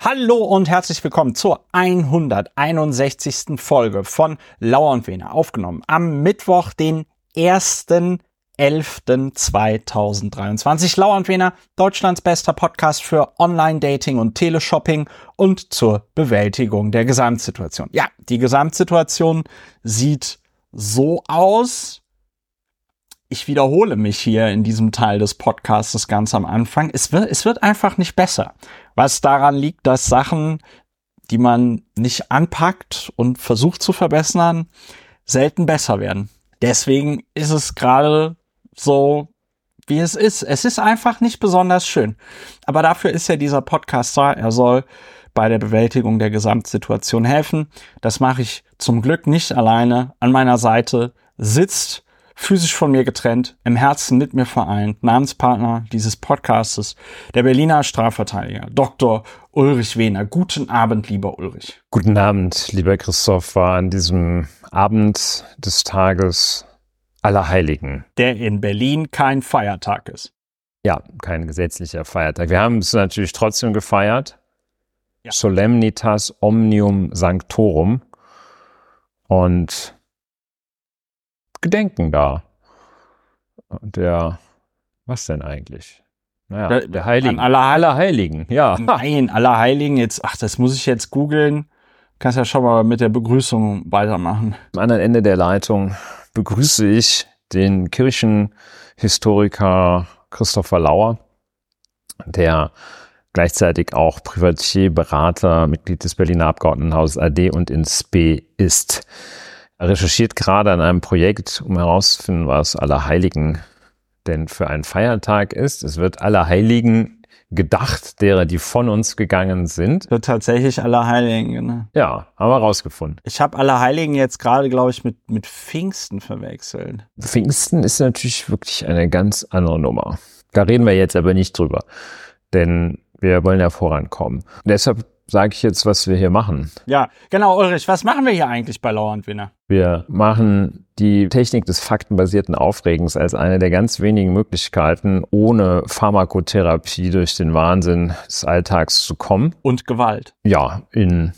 Hallo und herzlich willkommen zur 161. Folge von Lauer und Wiener, aufgenommen am Mittwoch, den 1.11.2023. Lauer und Wiener, Deutschlands bester Podcast für Online-Dating und Teleshopping und zur Bewältigung der Gesamtsituation. Ja, die Gesamtsituation sieht so aus, ich wiederhole mich hier in diesem Teil des Podcasts ganz am Anfang. Es wird, es wird einfach nicht besser. Was daran liegt, dass Sachen, die man nicht anpackt und versucht zu verbessern, selten besser werden. Deswegen ist es gerade so, wie es ist. Es ist einfach nicht besonders schön. Aber dafür ist ja dieser Podcast da. Er soll bei der Bewältigung der Gesamtsituation helfen. Das mache ich zum Glück nicht alleine. An meiner Seite sitzt physisch von mir getrennt, im Herzen mit mir vereint, Namenspartner dieses Podcastes, der Berliner Strafverteidiger, Dr. Ulrich Wehner. Guten Abend, lieber Ulrich. Guten Abend, lieber Christoph, war an diesem Abend des Tages aller Heiligen. Der in Berlin kein Feiertag ist. Ja, kein gesetzlicher Feiertag. Wir haben es natürlich trotzdem gefeiert. Ja. Solemnitas Omnium Sanctorum. Und Gedenken da. Der, was denn eigentlich? Naja, der, der Heiligen. Aller, aller Heiligen, ja. Nein, aller Heiligen, jetzt, ach, das muss ich jetzt googeln. Kannst ja schon mal mit der Begrüßung weitermachen. Am anderen Ende der Leitung begrüße ich den Kirchenhistoriker Christopher Lauer, der gleichzeitig auch Privatier, Berater, Mitglied des Berliner Abgeordnetenhauses AD und in SP ist. Er recherchiert gerade an einem Projekt, um herauszufinden, was Allerheiligen denn für ein Feiertag ist. Es wird Allerheiligen gedacht, derer, die von uns gegangen sind. Wird tatsächlich Allerheiligen, genau. Ja, haben wir rausgefunden. Ich habe Allerheiligen jetzt gerade, glaube ich, mit, mit Pfingsten verwechselt. Pfingsten ist natürlich wirklich eine ganz andere Nummer. Da reden wir jetzt aber nicht drüber. Denn wir wollen ja vorankommen. deshalb sage ich jetzt, was wir hier machen. Ja, genau, Ulrich, was machen wir hier eigentlich bei und Winner? Wir machen die Technik des faktenbasierten Aufregens als eine der ganz wenigen Möglichkeiten, ohne Pharmakotherapie durch den Wahnsinn des Alltags zu kommen. Und Gewalt. Ja, in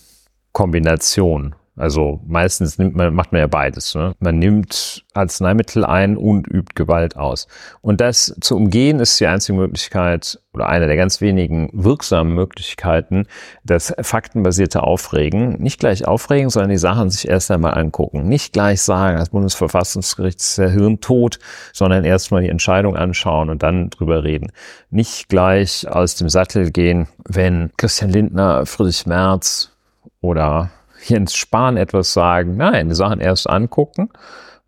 Kombination. Also meistens nimmt man, macht man ja beides. Ne? Man nimmt Arzneimittel ein und übt Gewalt aus. Und das zu umgehen ist die einzige Möglichkeit oder eine der ganz wenigen wirksamen Möglichkeiten, das faktenbasierte Aufregen. Nicht gleich aufregen, sondern die Sachen sich erst einmal angucken. Nicht gleich sagen, das Bundesverfassungsgericht ist der Hirntod, sondern erstmal die Entscheidung anschauen und dann drüber reden. Nicht gleich aus dem Sattel gehen, wenn Christian Lindner, Friedrich Merz oder Jens Spahn etwas sagen. Nein, die Sachen erst angucken.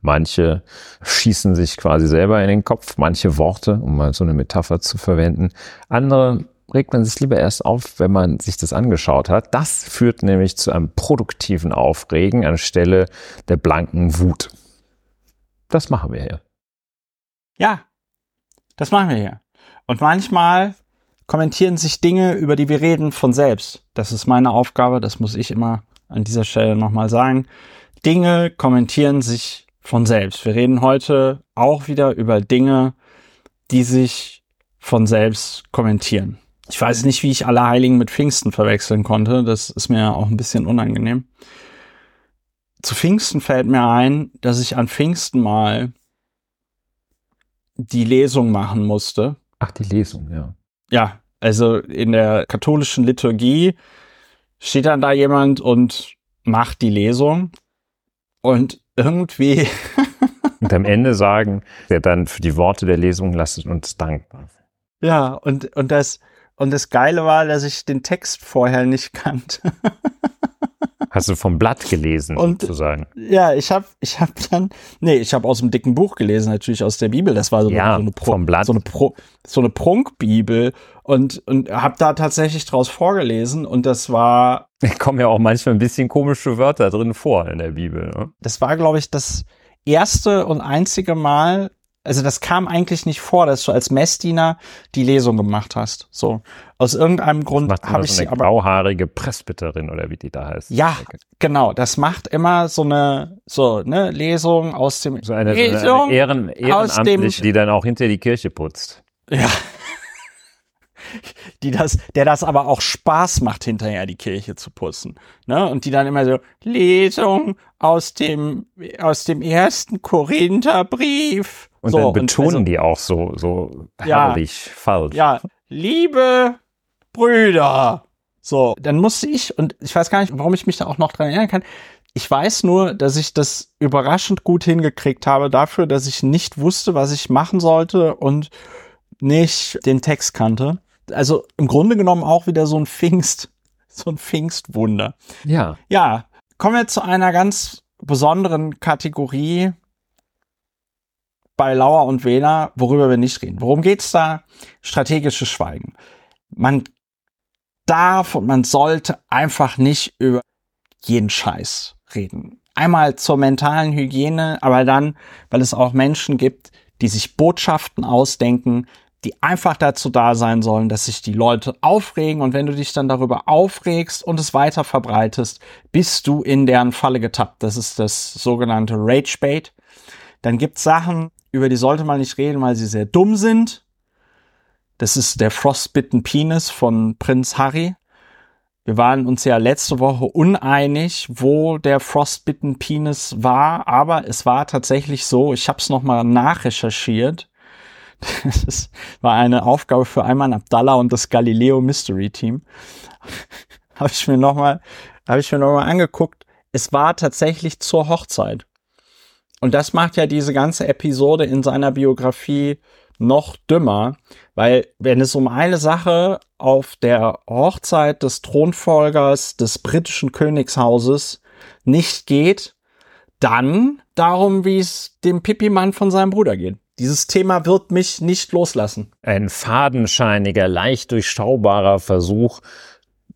Manche schießen sich quasi selber in den Kopf, manche Worte, um mal so eine Metapher zu verwenden. Andere regt man sich lieber erst auf, wenn man sich das angeschaut hat. Das führt nämlich zu einem produktiven Aufregen anstelle der blanken Wut. Das machen wir hier. Ja, das machen wir hier. Und manchmal kommentieren sich Dinge, über die wir reden, von selbst. Das ist meine Aufgabe, das muss ich immer an dieser Stelle nochmal sagen. Dinge kommentieren sich von selbst. Wir reden heute auch wieder über Dinge, die sich von selbst kommentieren. Ich weiß nicht, wie ich Allerheiligen mit Pfingsten verwechseln konnte. Das ist mir auch ein bisschen unangenehm. Zu Pfingsten fällt mir ein, dass ich an Pfingsten mal die Lesung machen musste. Ach, die Lesung, ja. Ja, also in der katholischen Liturgie steht dann da jemand und macht die Lesung und irgendwie. und am Ende sagen, der dann für die Worte der Lesung lasst uns dankbar. Ja, und, und das, und das Geile war, dass ich den Text vorher nicht kannte. Hast du vom Blatt gelesen, und, sozusagen? Ja, ich habe ich hab dann, nee, ich habe aus dem dicken Buch gelesen, natürlich aus der Bibel. Das war so, ja, eine, so eine, Pro, vom Blatt. So eine, Pro, so eine Prunkbibel und, und habe da tatsächlich draus vorgelesen und das war. Da kommen ja auch manchmal ein bisschen komische Wörter drin vor in der Bibel. Ne? Das war, glaube ich, das erste und einzige Mal, also das kam eigentlich nicht vor, dass du als Messdiener die Lesung gemacht hast. So aus irgendeinem Grund habe ich so sie aber grauhaarige Presbyterin oder wie die da heißt. Ja, genau. Das macht immer so eine so eine Lesung aus dem so eine, Lesung so eine Ehren, ehrenamtlich, die dann auch hinter die Kirche putzt. Ja. die das, der das aber auch Spaß macht, hinterher die Kirche zu putzen. Ne? Und die dann immer so, Lesung aus dem, aus dem ersten Korintherbrief. Und so, dann betonen also, die auch so, so Ja. herrlich falsch. Ja, liebe Brüder. So, dann musste ich, und ich weiß gar nicht, warum ich mich da auch noch dran erinnern kann. Ich weiß nur, dass ich das überraschend gut hingekriegt habe dafür, dass ich nicht wusste, was ich machen sollte und nicht den Text kannte. Also im Grunde genommen auch wieder so ein Pfingst, so ein Pfingstwunder. ja. Ja, kommen wir zu einer ganz besonderen Kategorie bei Lauer und Wähler, worüber wir nicht reden. Worum geht's da? Strategisches Schweigen. Man darf und man sollte einfach nicht über jeden Scheiß reden. Einmal zur mentalen Hygiene, aber dann, weil es auch Menschen gibt, die sich Botschaften ausdenken, die einfach dazu da sein sollen, dass sich die Leute aufregen und wenn du dich dann darüber aufregst und es weiter verbreitest, bist du in deren Falle getappt. Das ist das sogenannte Rage Bait. Dann gibt's Sachen, über die sollte man nicht reden, weil sie sehr dumm sind. Das ist der Frostbitten Penis von Prinz Harry. Wir waren uns ja letzte Woche uneinig, wo der Frostbitten Penis war, aber es war tatsächlich so, ich habe es nochmal nachrecherchiert. Das war eine Aufgabe für Ayman Abdallah und das Galileo Mystery Team. habe ich mir nochmal, habe ich mir nochmal angeguckt. Es war tatsächlich zur Hochzeit. Und das macht ja diese ganze Episode in seiner Biografie noch dümmer, weil wenn es um eine Sache auf der Hochzeit des Thronfolgers des britischen Königshauses nicht geht, dann darum, wie es dem Pipi-Mann von seinem Bruder geht. Dieses Thema wird mich nicht loslassen. Ein fadenscheiniger, leicht durchschaubarer Versuch,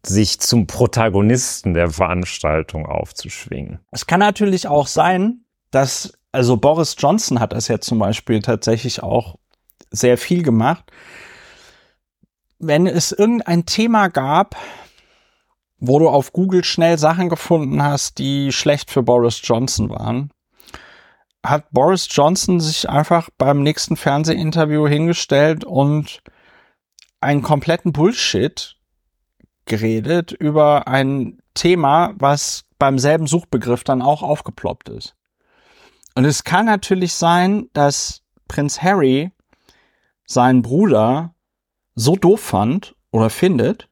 sich zum Protagonisten der Veranstaltung aufzuschwingen. Es kann natürlich auch sein, dass, also Boris Johnson hat das ja zum Beispiel tatsächlich auch sehr viel gemacht. Wenn es irgendein Thema gab, wo du auf Google schnell Sachen gefunden hast, die schlecht für Boris Johnson waren, hat Boris Johnson sich einfach beim nächsten Fernsehinterview hingestellt und einen kompletten Bullshit geredet über ein Thema, was beim selben Suchbegriff dann auch aufgeploppt ist. Und es kann natürlich sein, dass Prinz Harry seinen Bruder so doof fand oder findet,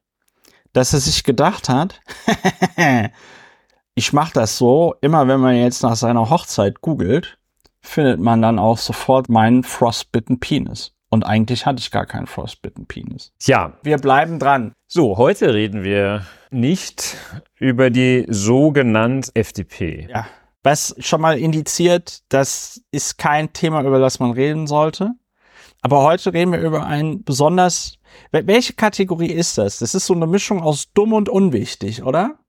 dass er sich gedacht hat, ich mache das so, immer wenn man jetzt nach seiner Hochzeit googelt, findet man dann auch sofort meinen Frostbitten Penis. Und eigentlich hatte ich gar keinen Frostbitten Penis. Ja, Wir bleiben dran. so, heute reden wir nicht über die sogenannte FDP. Ja. Was schon mal indiziert, das ist kein Thema, über das man reden sollte. Aber heute reden wir über ein besonders. wel- Welche Kategorie ist das? Das ist so eine Mischung aus dumm und unwichtig, oder?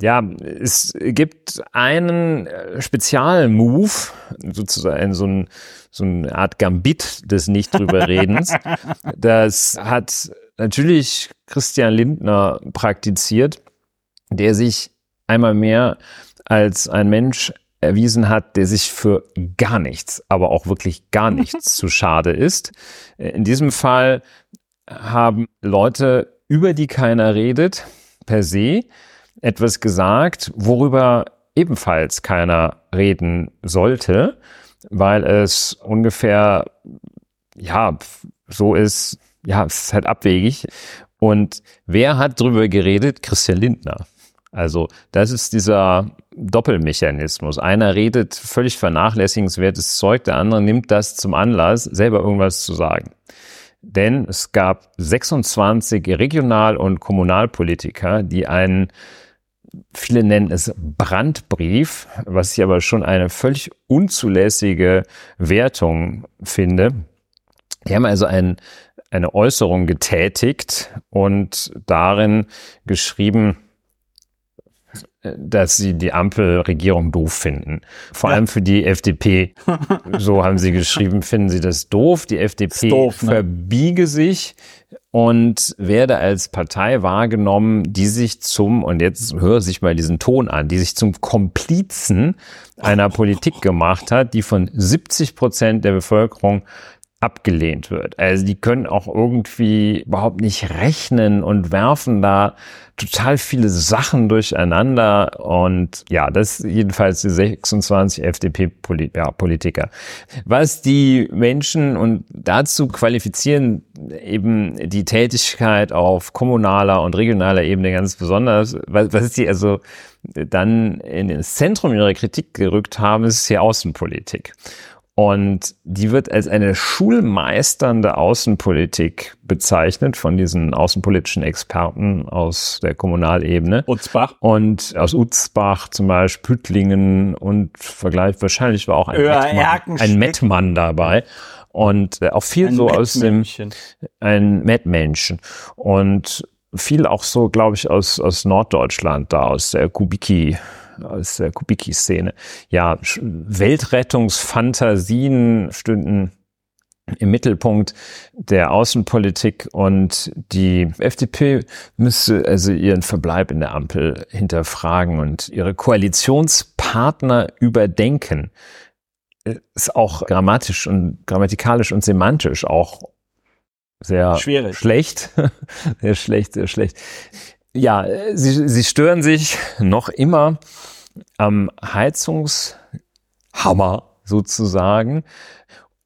Ja, es gibt einen äh, Spezialmove, sozusagen so, ein, so eine Art Gambit des Nicht-Drüber-Redens. das hat natürlich Christian Lindner praktiziert, der sich einmal mehr als ein Mensch erwiesen hat, der sich für gar nichts, aber auch wirklich gar nichts zu schade ist. In diesem Fall haben Leute, über die keiner redet, per se, etwas gesagt, worüber ebenfalls keiner reden sollte, weil es ungefähr, ja, so ist, ja, es ist halt abwegig. Und wer hat drüber geredet? Christian Lindner. Also das ist dieser Doppelmechanismus. Einer redet völlig vernachlässigenswertes Zeug, der andere nimmt das zum Anlass, selber irgendwas zu sagen. Denn es gab 26 Regional- und Kommunalpolitiker, die einen, viele nennen es Brandbrief, was ich aber schon eine völlig unzulässige Wertung finde. Die haben also ein, eine Äußerung getätigt und darin geschrieben, dass sie die Ampelregierung doof finden. Vor Ja. allem für die FDP. So haben sie geschrieben, finden sie das doof. Die FDP doof, ne? verbiege sich und werde als Partei wahrgenommen, die sich zum, und jetzt höre sich mal diesen Ton an, die sich zum Komplizen einer Politik gemacht hat, die von 70 Prozent der Bevölkerung abgelehnt wird. Also die können auch irgendwie überhaupt nicht rechnen und werfen da total viele Sachen durcheinander. Und ja, das jedenfalls die 26 FDP-Politiker. Was die Menschen und dazu qualifizieren eben die Tätigkeit auf kommunaler und regionaler Ebene ganz besonders. Was, die also dann in das Zentrum ihrer Kritik gerückt haben, ist die Außenpolitik. Und die wird als eine schulmeisternde Außenpolitik bezeichnet von diesen außenpolitischen Experten aus der Kommunalebene. Utzbach. Und aus Utzbach zum Beispiel, Püttlingen und Vergleich, wahrscheinlich war auch ein, Mettmann, ein Mettmann dabei. Und äh, auch viel ein so aus dem, ein Mettmännchen. Und viel auch so, glaube ich, aus, aus Norddeutschland da, aus der Kubiki, aus der Kubiki-Szene. Ja, Weltrettungsfantasien stünden im Mittelpunkt der Außenpolitik und die FDP müsste also ihren Verbleib in der Ampel hinterfragen und ihre Koalitionspartner überdenken. Ist auch grammatisch und grammatikalisch und semantisch auch sehr Schwierig. schlecht. sehr schlecht, sehr schlecht. Ja, sie, sie stören sich noch immer am Heizungshammer sozusagen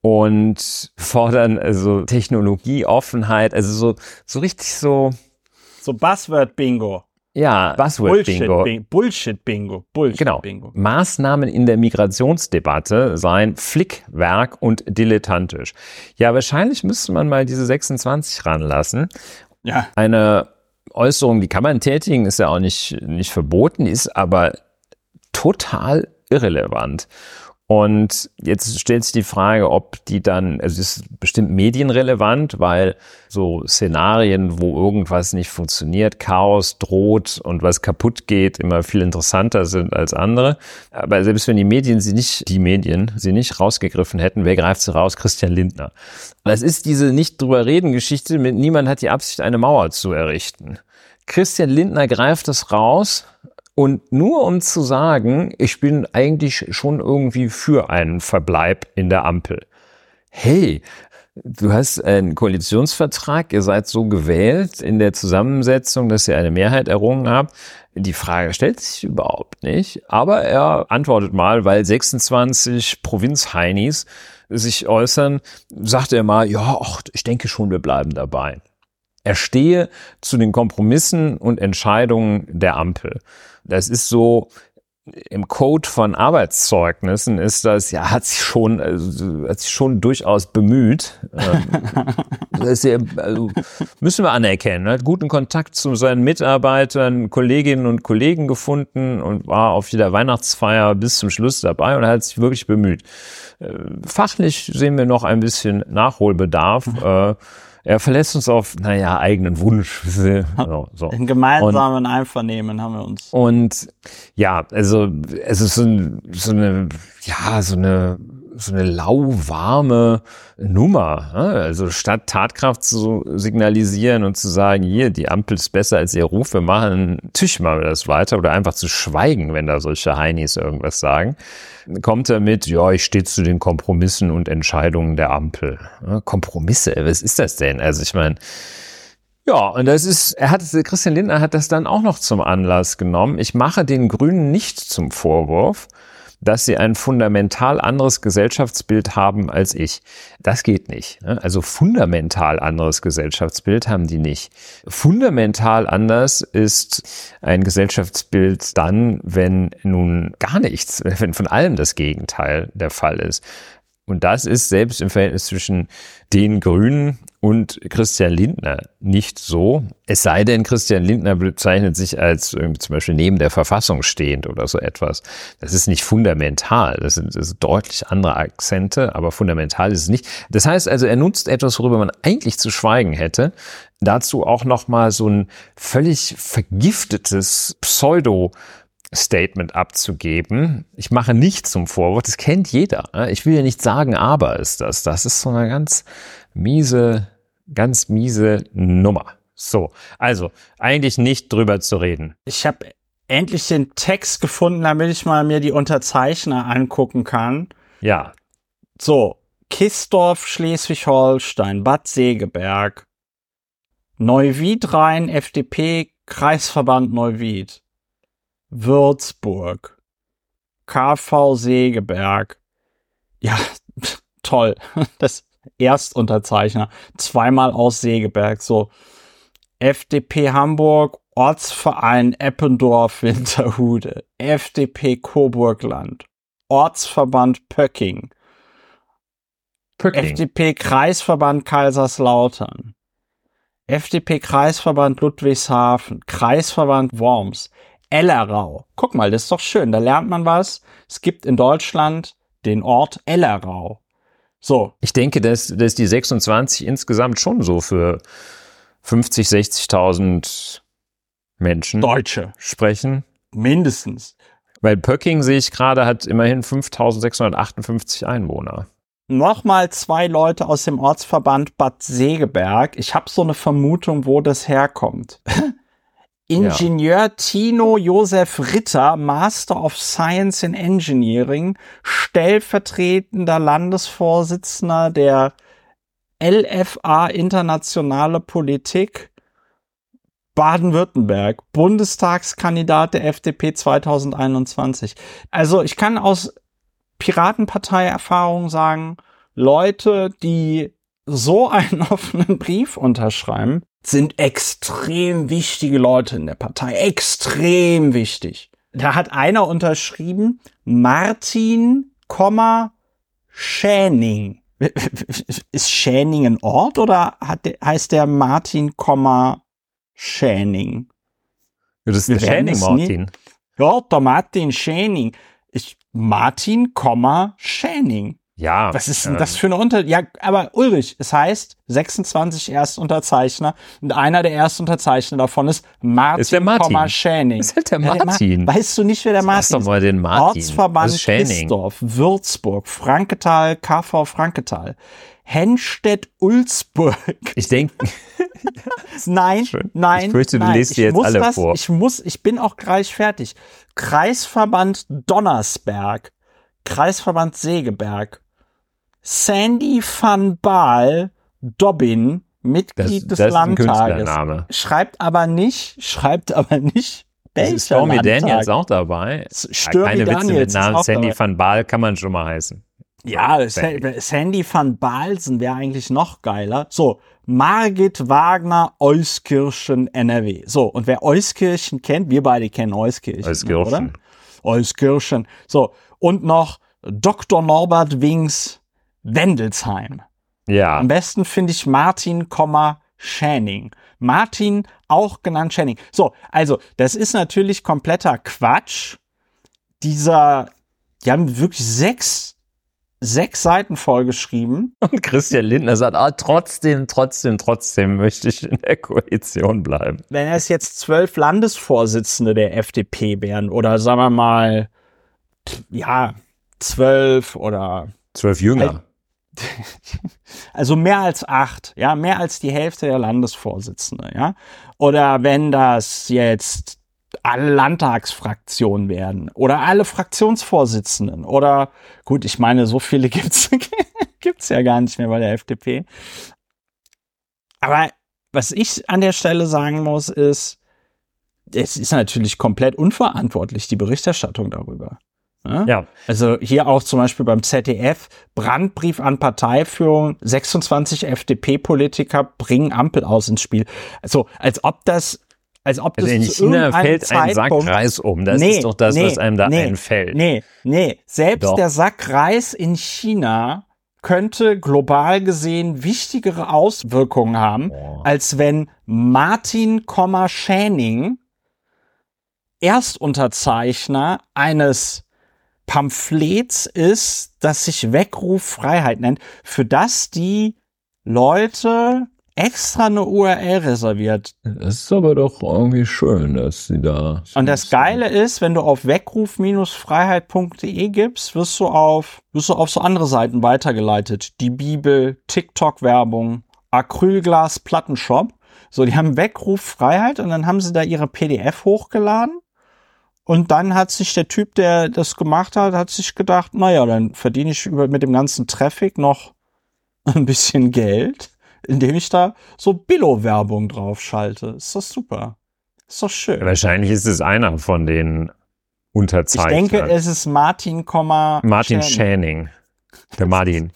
und fordern also Technologieoffenheit, also so, so richtig so. So Buzzword-Bingo. Ja, Buzzword-Bingo. Bullshit-Bingo. Bullshit-Bingo. Genau. Maßnahmen in der Migrationsdebatte seien Flickwerk und dilettantisch. Ja, wahrscheinlich müsste man mal diese 26 ranlassen. Ja. Eine Äußerung, die kann man tätigen, ist ja auch nicht, nicht verboten, ist aber total irrelevant. Und jetzt stellt sich die Frage, ob die dann, also es ist bestimmt medienrelevant, weil so Szenarien, wo irgendwas nicht funktioniert, Chaos droht und was kaputt geht, immer viel interessanter sind als andere. Aber selbst wenn die Medien sie nicht, die Medien sie nicht rausgegriffen hätten, wer greift sie raus? Christian Lindner. Das ist diese nicht drüber reden Geschichte, mit niemand hat die Absicht, eine Mauer zu errichten. Christian Lindner greift es raus, und nur um zu sagen, ich bin eigentlich schon irgendwie für einen Verbleib in der Ampel. Hey, du hast einen Koalitionsvertrag, ihr seid so gewählt in der Zusammensetzung, dass ihr eine Mehrheit errungen habt. Die Frage stellt sich überhaupt nicht, aber er antwortet mal, weil 26 Provinzheinis sich äußern, sagt er mal, ja, ach, ich denke schon, wir bleiben dabei. Er stehe zu den Kompromissen und Entscheidungen der Ampel. Das ist so, im Code von Arbeitszeugnissen ist das, ja, hat sich schon, also, hat sich schon durchaus bemüht. Ähm, das ist ja, also, müssen wir anerkennen. Hat guten Kontakt zu seinen Mitarbeitern, Kolleginnen und Kollegen gefunden und war auf jeder Weihnachtsfeier bis zum Schluss dabei und hat sich wirklich bemüht. Äh, fachlich sehen wir noch ein bisschen Nachholbedarf. Er verlässt uns auf, naja, eigenen Wunsch. so, so. In gemeinsamen und, Einvernehmen haben wir uns. Und ja, also es ist so, ein, so eine, ja, so eine so eine lauwarme Nummer. Also statt Tatkraft zu signalisieren und zu sagen, hier, die Ampel ist besser als ihr Ruf, wir machen, tüch mal das weiter oder einfach zu schweigen, wenn da solche Heinis irgendwas sagen, kommt er mit, ja, ich stehe zu den Kompromissen und Entscheidungen der Ampel. Kompromisse, was ist das denn? Also ich meine, ja, und das ist, er hat, Christian Lindner hat das dann auch noch zum Anlass genommen. Ich mache den Grünen nicht zum Vorwurf, dass sie ein fundamental anderes Gesellschaftsbild haben als ich. Das geht nicht. Ne? Also fundamental anderes Gesellschaftsbild haben die nicht. Fundamental anders ist ein Gesellschaftsbild dann, wenn nun gar nichts, wenn von allem das Gegenteil der Fall ist. Und das ist selbst im Verhältnis zwischen den Grünen und Christian Lindner nicht so. Es sei denn, Christian Lindner bezeichnet sich als zum Beispiel neben der Verfassung stehend oder so etwas. Das ist nicht fundamental. Das sind, das sind deutlich andere Akzente, aber fundamental ist es nicht. Das heißt also, er nutzt etwas, worüber man eigentlich zu schweigen hätte. Dazu auch nochmal so ein völlig vergiftetes Pseudo Statement abzugeben. Ich mache nicht zum Vorwurf, das kennt jeder. Ich will ja nicht sagen, aber ist das. Das ist so eine ganz miese, ganz miese Nummer. So, also eigentlich nicht drüber zu reden. Ich habe endlich den Text gefunden, damit ich mal mir die Unterzeichner angucken kann. Ja. So, Kistorf, Schleswig-Holstein, Bad Segeberg, Neuwied Rhein, FDP, Kreisverband Neuwied, Würzburg, KV Segeberg. Ja, toll. Das Erstunterzeichner. Zweimal aus Segeberg. So. FDP Hamburg, Ortsverein Eppendorf Winterhude, FDP Coburgland, Ortsverband Pöcking, Pöcking. FDP Kreisverband Kaiserslautern, FDP Kreisverband Ludwigshafen, Kreisverband Worms, Ellerau. Guck mal, das ist doch schön, da lernt man was. Es gibt in Deutschland den Ort Ellerau. So. Ich denke, dass, dass die 26 insgesamt schon so für 50, 60.000 Menschen Deutsche sprechen. Mindestens. Weil Pöcking, sehe ich gerade, hat immerhin 5.658 Einwohner. Nochmal zwei Leute aus dem Ortsverband Bad Segeberg. Ich habe so eine Vermutung, wo das herkommt. Ingenieur ja. Tino Josef Ritter, Master of Science in Engineering, stellvertretender Landesvorsitzender der LFA Internationale Politik Baden-Württemberg, Bundestagskandidat der FDP 2021. Also ich kann aus Piratenpartei-Erfahrung sagen, Leute, die so einen offenen Brief unterschreiben, sind extrem wichtige Leute in der Partei. Extrem wichtig. Da hat einer unterschrieben, Martin, Schäning. Ist Schäning ein Ort oder hat, heißt der Martin, Schäning? Das ist der Schäning Martin. Ja, der Martin Schäning. Ich, Martin, Schäning. Ja. Was ist denn ähm, das für eine Unter... Ja, aber Ulrich, es heißt 26 Erstunterzeichner und einer der Erstunterzeichner davon ist Martin, ist der Martin. Schäning. Ist halt der Martin. Ja, der Ma weißt du nicht, wer der Martin ist? doch mal den Martin. Ortsverband Christdorf, Würzburg, Franketal, KV Franketal. Henstedt-Ulzburg. Ich denke. nein, Schön. nein. Ich fürchte, du nein. liest die jetzt alle das, vor. Ich muss, ich bin auch gleich fertig. Kreisverband Donnersberg. Kreisverband Segeberg. Sandy van Baal Dobbin, Mitglied das, des das Landtages. Schreibt aber nicht, schreibt aber nicht, welcher ist Stormy Landtag. Daniels auch dabei? Stürmi ja, keine Daniels Witze mit Namen Sandy dabei. van Baal kann man schon mal heißen. Ja, Sandy, Sandy van Balsen wäre eigentlich noch geiler. So, Margit Wagner, Euskirchen, NRW. So, und wer Euskirchen kennt, wir beide kennen Euskirchen. Euskirchen. Oder? Euskirchen. So, und noch Dr. Norbert Wings, Wendelsheim. Ja. Am besten finde ich Martin, Schäning. Martin, auch genannt Schäning. So, also, das ist natürlich kompletter Quatsch. Dieser, die haben wirklich sechs, sechs Seiten vollgeschrieben. Und Christian Lindner sagt, ah, trotzdem, trotzdem, trotzdem möchte ich in der Koalition bleiben. Wenn es jetzt zwölf Landesvorsitzende der FDP wären oder sagen wir mal, ja, zwölf oder zwölf Jünger. Also mehr als acht, ja, mehr als die Hälfte der Landesvorsitzende, ja. Oder wenn das jetzt alle Landtagsfraktionen werden oder alle Fraktionsvorsitzenden oder gut, ich meine, so viele gibt's gibt's ja gar nicht mehr bei der FDP. Aber was ich an der Stelle sagen muss, ist, es ist natürlich komplett unverantwortlich, die Berichterstattung darüber. Ja? ja. Also hier auch zum Beispiel beim ZDF, Brandbrief an Parteiführung, 26 FDP-Politiker bringen Ampel aus ins Spiel. Also als ob das als ob also das in China fällt ein Sack Reis um. Das nee, ist doch das, nee, was einem da nee, einfällt. Nee, nee. Selbst doch. der Sack Reis in China könnte global gesehen wichtigere Auswirkungen haben, oh. als wenn Martin, Schäning Erstunterzeichner eines Pamphlets ist, das sich Weckruf Freiheit nennt, für das die Leute extra eine URL reserviert. Das ist aber doch irgendwie schön, dass sie da. Und das Geile ist, wenn du auf weckruf-freiheit.de gibst, wirst du auf, wirst du auf so andere Seiten weitergeleitet. Die Bibel, TikTok-Werbung, Acrylglas Plattenshop. So, die haben Weckruf Freiheit und dann haben sie da ihre PDF hochgeladen und dann hat sich der Typ, der das gemacht hat, hat sich gedacht, naja, dann verdiene ich über, mit dem ganzen Traffic noch ein bisschen Geld, indem ich da so Billo-Werbung drauf schalte. Ist doch super. Ist doch schön. Wahrscheinlich ist es einer von den Unterzeichnern. Ich denke, es ist Martin, Martin Schäning. Der Martin.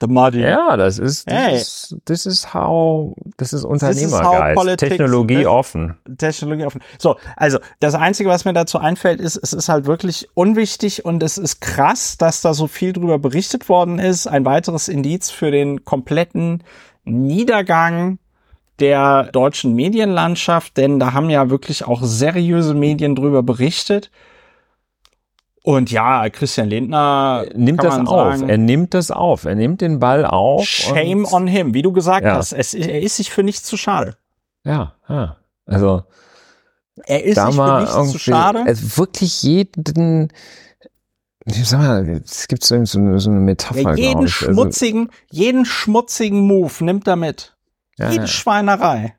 Der Martin. Ja, das ist, das Hey. ist, das ist how, das ist Unternehmergeist. Technologie das- offen. Technologie offen. So, also das Einzige, was mir dazu einfällt, ist, es ist halt wirklich unwichtig und es ist krass, dass da so viel drüber berichtet worden ist. Ein weiteres Indiz für den kompletten Niedergang der deutschen Medienlandschaft, denn da haben ja wirklich auch seriöse Medien drüber berichtet. Und ja, Christian Lindner Nimmt das auf. sagen, Er nimmt das auf. Er nimmt den Ball auf. Shame on him, wie du gesagt Ja. hast. Es, er ist sich für nichts zu schade. Ja, ja. Also, Er ist sich für nichts zu schade. also wirklich jeden, ich sag mal, es gibt so, so, eine- so eine Metapher, Ja, jeden ich. Also, schmutzigen, jeden schmutzigen Move nimmt er mit. ja, Jede ja. Schweinerei.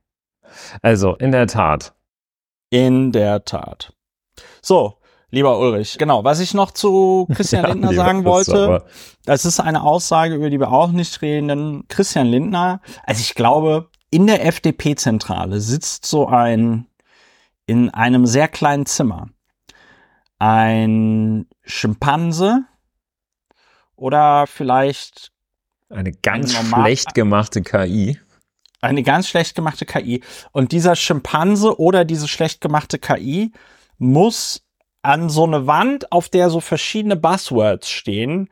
also, in der Tat. In der Tat. So, lieber Ulrich, genau, was ich noch zu Christian Ja, Lindner sagen wollte, das ist eine Aussage, über die wir auch nicht reden, denn Christian Lindner, also ich glaube, in der FDP-Zentrale sitzt so ein, in einem sehr kleinen Zimmer, ein Schimpanse oder vielleicht Eine ganz Ein schlecht gemachte KI. eine ganz schlecht gemachte KI. Und dieser Schimpanse oder diese schlecht gemachte KI muss an so eine Wand, auf der so verschiedene Buzzwords stehen,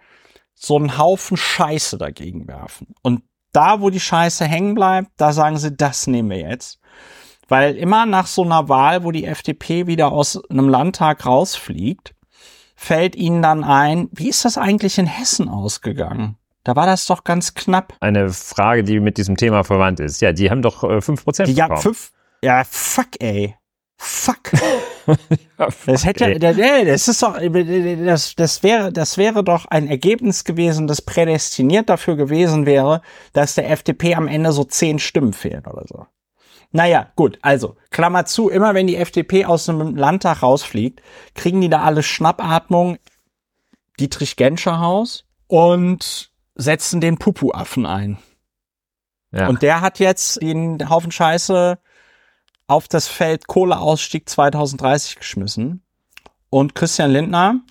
so einen Haufen Scheiße dagegen werfen. Und da, wo die Scheiße hängen bleibt, da sagen sie, das nehmen wir jetzt. Weil immer nach so einer Wahl, wo die FDP wieder aus einem Landtag rausfliegt, fällt ihnen dann ein, wie ist das eigentlich in Hessen ausgegangen? Da war das doch ganz knapp. Eine Frage, die mit diesem Thema verwandt ist. Ja, die haben doch äh, 5% Die, ja, bekommen. fünf, ja, fuck, ey. Fuck. Das hätte, ja, das ist doch, das, das wäre, das wäre doch ein Ergebnis gewesen, das prädestiniert dafür gewesen wäre, dass der FDP am Ende so zehn Stimmen fehlen oder so. Naja, gut, also, Klammer zu, immer wenn die FDP aus einem Landtag rausfliegt, kriegen die da alle Schnappatmung, Dietrich-Genscher-Haus und setzen den Pupu-Affen ein. ja. Und der hat jetzt den Haufen Scheiße auf das Feld Kohleausstieg 2030 geschmissen. Und Christian Lindner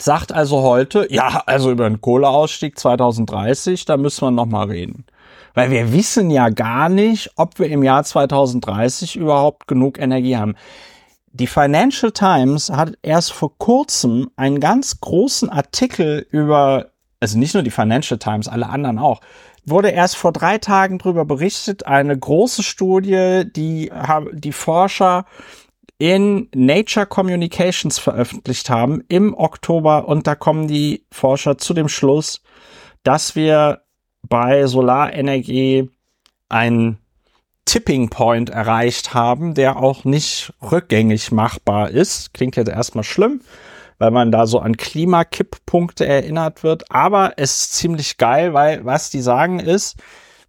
sagt also heute, ja, also über den Kohleausstieg 2030, da müssen wir noch mal reden. Weil wir wissen ja gar nicht, ob wir im Jahr 2030 überhaupt genug Energie haben. Die Financial Times hat erst vor kurzem einen ganz großen Artikel über, also nicht nur die Financial Times, alle anderen auch, wurde erst vor drei Tagen darüber berichtet, eine große Studie, die die Forscher in Nature Communications veröffentlicht haben im Oktober und da kommen die Forscher zu dem Schluss, dass wir bei Solarenergie einen Tipping Point erreicht haben, der auch nicht rückgängig machbar ist. Klingt jetzt erstmal schlimm, weil man da so an Klimakipppunkte erinnert wird. Aber es ist ziemlich geil, weil was die sagen ist,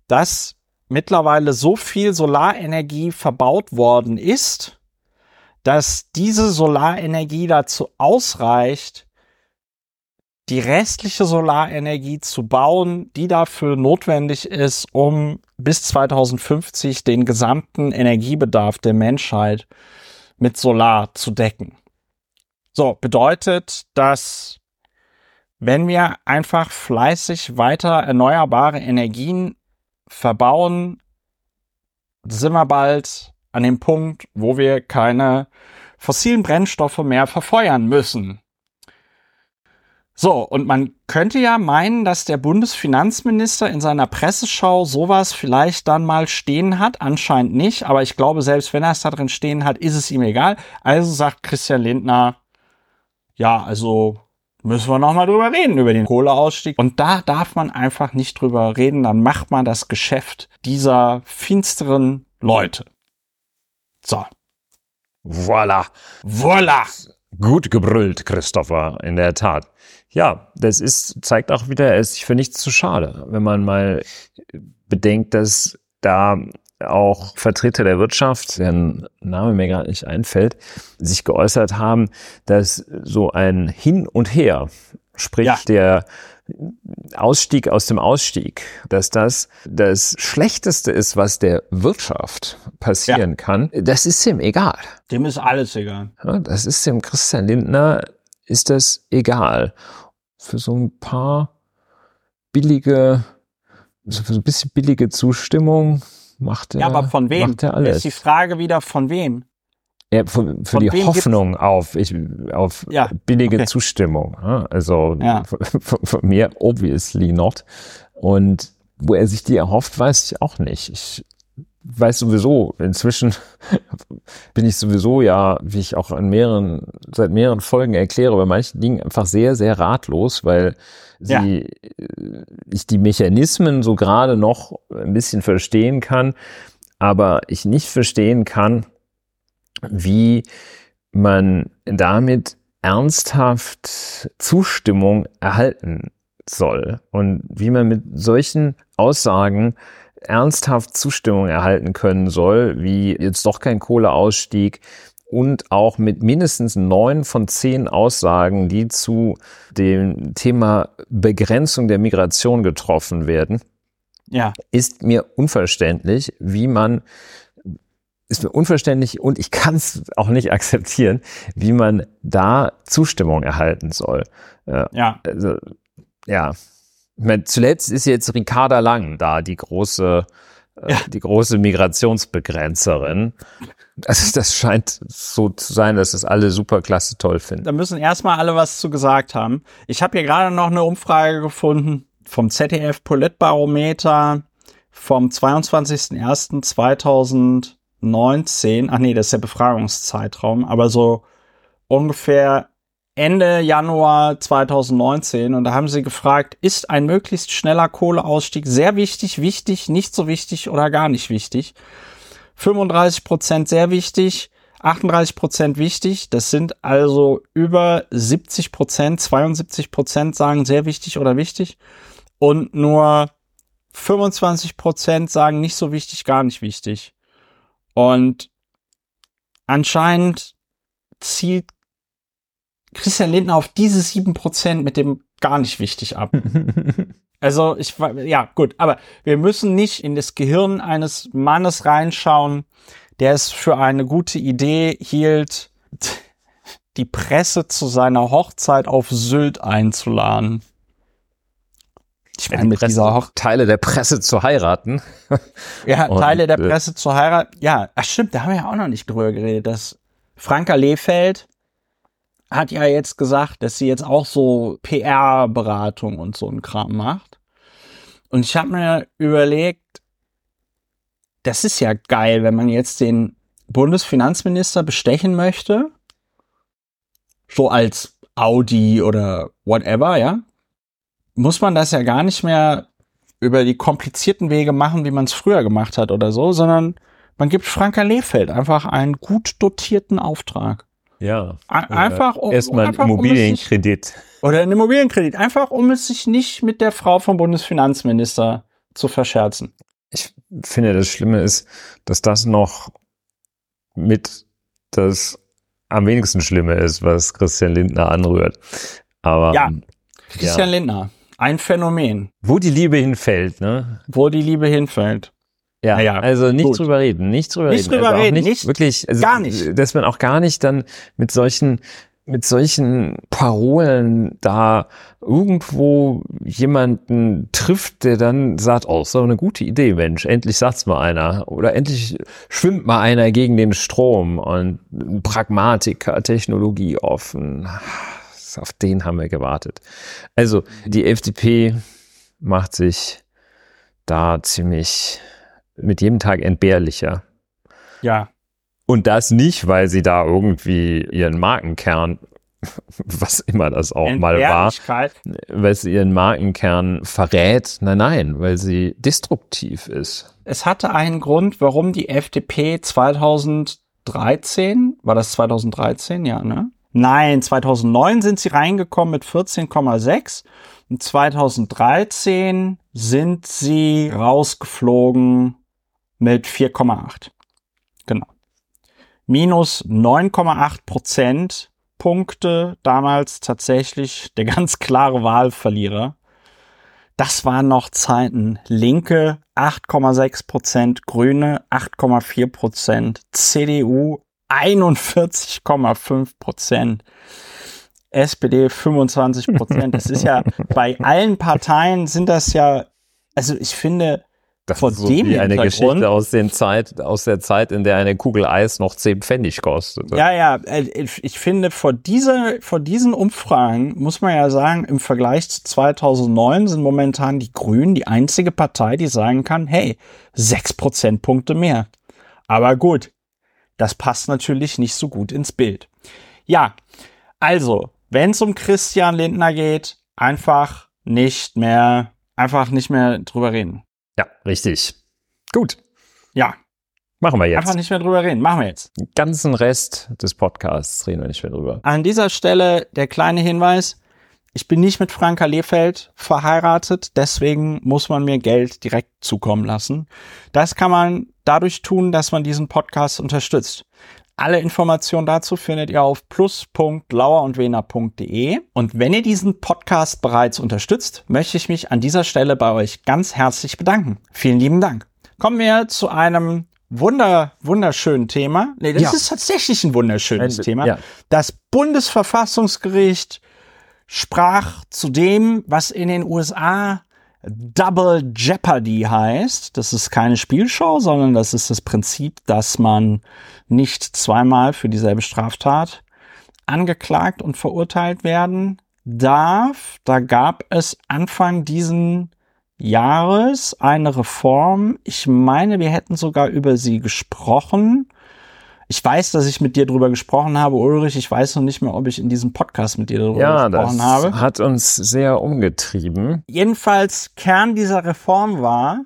dass mittlerweile so viel Solarenergie verbaut worden ist, dass diese Solarenergie dazu ausreicht, die restliche Solarenergie zu bauen, die dafür notwendig ist, um bis 2050 den gesamten Energiebedarf der Menschheit mit Solar zu decken. So, bedeutet, dass wenn wir einfach fleißig weiter erneuerbare Energien verbauen, sind wir bald an dem Punkt, wo wir keine fossilen Brennstoffe mehr verfeuern müssen. So, und man könnte ja meinen, dass der Bundesfinanzminister in seiner Presseschau sowas vielleicht dann mal stehen hat. Anscheinend nicht, aber ich glaube, selbst wenn er es da drin stehen hat, ist es ihm egal. Also sagt Christian Lindner, ja, also müssen wir noch mal drüber reden, über den Kohleausstieg. Und da darf man einfach nicht drüber reden, dann macht man das Geschäft dieser finsteren Leute. So, Voila. voila! Gut gebrüllt, Christopher, in der Tat. Ja, das ist, zeigt auch wieder, er ist sich für nichts zu schade, wenn man mal bedenkt, dass da auch Vertreter der Wirtschaft, deren Name mir gerade nicht einfällt, sich geäußert haben, dass so ein Hin und Her, sprich Ja. der Ausstieg aus dem Ausstieg, dass das das Schlechteste ist, was der Wirtschaft passieren ja. kann, das ist ihm egal. Dem ist alles egal. Ja, das ist dem Christian Lindner, ist das egal. Für so ein paar billige, für so ein bisschen billige Zustimmung macht er. Ja, aber von wem? Macht er alles. Ist die Frage wieder von wem? Ja, für, für die Hoffnung auf, ich, auf ja, billige okay. Zustimmung. Also Ja. von, von mir obviously not. Und wo er sich die erhofft, weiß ich auch nicht. Ich weiß sowieso, inzwischen bin ich sowieso ja, wie ich auch an mehreren, seit mehreren Folgen erkläre, bei manchen Dingen einfach sehr, sehr ratlos, weil Ja. sie, äh, ich die Mechanismen so gerade noch ein bisschen verstehen kann, aber ich nicht verstehen kann, wie man damit ernsthaft Zustimmung erhalten soll und wie man mit solchen Aussagen ernsthaft Zustimmung erhalten können soll, wie jetzt doch kein Kohleausstieg und auch mit mindestens neun von zehn Aussagen, die zu dem Thema Begrenzung der Migration getroffen werden, Ja. ist mir unverständlich, wie man ist mir unverständlich und ich kann es auch nicht akzeptieren, wie man da Zustimmung erhalten soll. Äh, Ja. also, ja. Meine, zuletzt ist jetzt Ricarda Lang da, die große, äh, Ja. die große Migrationsbegrenzerin. Also das scheint so zu sein, dass das alle super klasse toll finden. Da müssen erstmal alle was zu gesagt haben. Ich habe hier gerade noch eine Umfrage gefunden vom ZDF Politbarometer vom 22.01.2019. Ach nee, das ist der Befragungszeitraum, aber so ungefähr Ende Januar 2019 und da haben sie gefragt, ist ein möglichst schneller Kohleausstieg sehr wichtig, wichtig, nicht so wichtig oder gar nicht wichtig? 35 Prozent sehr wichtig, 38 Prozent wichtig. Das sind also über 70 Prozent, 72 Prozent sagen sehr wichtig oder wichtig. Und nur 25 Prozent sagen nicht so wichtig, gar nicht wichtig. Und anscheinend zielt Christian Lindner auf diese 7 Prozent mit dem gar nicht wichtig ab. Also ich war, ja gut, aber wir müssen nicht in das Gehirn eines Mannes reinschauen, der es für eine gute Idee hielt, die Presse zu seiner Hochzeit auf Sylt einzuladen. Ich meine, mit dieser Hoch Teile der Presse zu heiraten. ja, Und, Teile der äh, Presse zu heiraten. Ja, ach stimmt, da haben wir ja auch noch nicht drüber geredet, dass Franka Lehfeld hat ja jetzt gesagt, dass sie jetzt auch so PR-Beratung und so ein Kram macht. Und ich habe mir überlegt, das ist ja geil, wenn man jetzt den Bundesfinanzminister bestechen möchte, so als Audi oder whatever, ja, muss man das ja gar nicht mehr über die komplizierten Wege machen, wie man es früher gemacht hat oder so, sondern man gibt Franka Lehfeld einfach einen gut dotierten Auftrag. Ja. Einfach um, Erstmal einen einfach, um Immobilienkredit. oder einen Immobilienkredit, einfach um es sich nicht mit der Frau vom Bundesfinanzminister zu verscherzen. Ich finde, das Schlimme ist, dass das noch mit das am wenigsten Schlimme ist, was Christian Lindner anrührt. Aber Ja. ähm, Christian Ja. Lindner, ein Phänomen, wo die Liebe hinfällt, ne? wo die Liebe hinfällt. Ja, Naja, also nicht gut. drüber reden, nicht drüber Nicht reden. drüber also reden, nicht, nicht- wirklich, also, gar nicht. Dass man auch gar nicht dann mit solchen mit solchen Parolen da irgendwo jemanden trifft, der dann sagt, oh, ist doch eine gute Idee, Mensch, endlich sagt's mal einer. Oder endlich schwimmt mal einer gegen den Strom und Pragmatiker, Technologie offen. Auf den haben wir gewartet. Also, die FDP macht sich da ziemlich mit jedem Tag entbehrlicher. Ja, Und das nicht, weil sie da irgendwie ihren Markenkern, was immer das auch mal war, weil sie ihren Markenkern verrät. Nein, nein, weil sie destruktiv ist. Es hatte einen Grund, warum die FDP 2013, war das 2013? Ja, ne? Nein, 2009 sind sie reingekommen mit 14,6 und 2013 sind sie rausgeflogen mit 4,8. Genau. Minus 9,8 Prozent Punkte damals tatsächlich der ganz klare Wahlverlierer. Das waren noch Zeiten. Linke 8,6 Prozent, Grüne 8,4 Prozent, CDU 41,5 Prozent. SPD 25 Prozent. Das ist ja bei allen Parteien sind das ja, also ich finde, das Vor ist so dem wie eine Geschichte aus, den Zeit, aus der Zeit, in der eine Kugel Eis noch 10 Pfennig kostet. Ja, ja, äh, ich finde, vor, dieser, vor diesen Umfragen muss man ja sagen, im Vergleich zu 2009 sind momentan die Grünen die einzige Partei, die sagen kann, hey, 6 Prozentpunkte mehr. Aber gut, das passt natürlich nicht so gut ins Bild. Ja, also, wenn es um Christian Lindner geht, einfach nicht mehr, einfach nicht mehr drüber reden. Ja, richtig. Gut. Ja. Machen wir jetzt. Einfach nicht mehr drüber reden. Machen wir jetzt. Den ganzen Rest des Podcasts reden wir nicht mehr drüber. An dieser Stelle der kleine Hinweis. Ich bin nicht mit Franka Lehfeld verheiratet, deswegen muss man mir Geld direkt zukommen lassen. Das kann man dadurch tun, dass man diesen Podcast unterstützt. Alle Informationen dazu findet ihr auf plus.lauerundwener.de. Und wenn ihr diesen Podcast bereits unterstützt, möchte ich mich an dieser Stelle bei euch ganz herzlich bedanken. Vielen lieben Dank. Kommen wir zu einem wunder, wunderschönen Thema. Nee, das ja. ist tatsächlich ein wunderschönes ein, Thema. Ja. Das Bundesverfassungsgericht sprach zu dem, was in den USA Double Jeopardy heißt. Das ist keine Spielshow, sondern das ist das Prinzip, dass man nicht zweimal für dieselbe Straftat angeklagt und verurteilt werden darf. Da gab es Anfang diesen Jahres eine Reform. Ich meine, wir hätten sogar über sie gesprochen. Ich weiß, dass ich mit dir drüber gesprochen habe, Ulrich. Ich weiß noch nicht mehr, ob ich in diesem Podcast mit dir darüber ja, gesprochen habe. Ja, das hat uns sehr umgetrieben. Jedenfalls Kern dieser Reform war,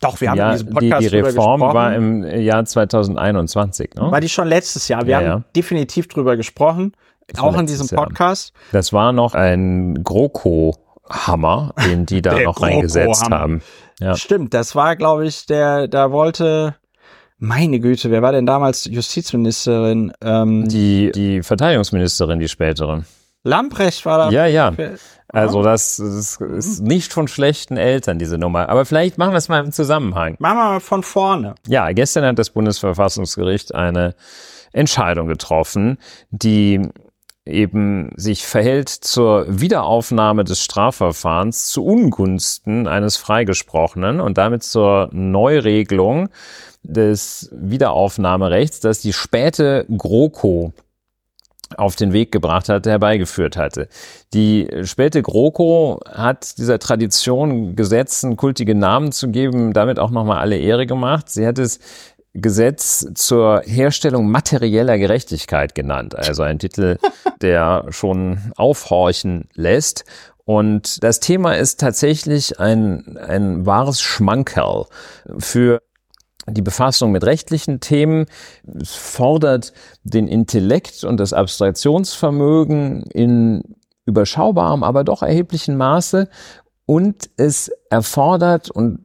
doch, wir haben ja, in diesem Podcast die, die Reform war im Jahr 2021, ne? War die schon letztes Jahr? Wir ja, haben ja. definitiv drüber gesprochen, das auch in diesem Podcast. Jahr. Das war noch ein GroKo-Hammer, den die da noch reingesetzt haben. Ja. Stimmt, das war, glaube ich, der, da wollte meine Güte, wer war denn damals Justizministerin? Ähm, die, die Verteidigungsministerin, die spätere. Lamprecht war da. Ja, ja. Also das, das ist nicht von schlechten Eltern, diese Nummer. Aber vielleicht machen wir es mal im Zusammenhang. Machen wir mal von vorne. Ja, gestern hat das Bundesverfassungsgericht eine Entscheidung getroffen, die eben sich verhält zur Wiederaufnahme des Strafverfahrens zu Ungunsten eines Freigesprochenen und damit zur Neuregelung des Wiederaufnahmerechts, das die späte GroKo auf den Weg gebracht hatte, herbeigeführt hatte. Die späte GroKo hat dieser Tradition, Gesetzen kultige Namen zu geben, damit auch nochmal alle Ehre gemacht. Sie hat es Gesetz zur Herstellung materieller Gerechtigkeit genannt. Also ein Titel, der schon aufhorchen lässt. Und das Thema ist tatsächlich ein, ein wahres Schmankerl für die Befassung mit rechtlichen Themen. Fordert den Intellekt und das Abstraktionsvermögen in überschaubarem, aber doch erheblichen Maße. Und es erfordert und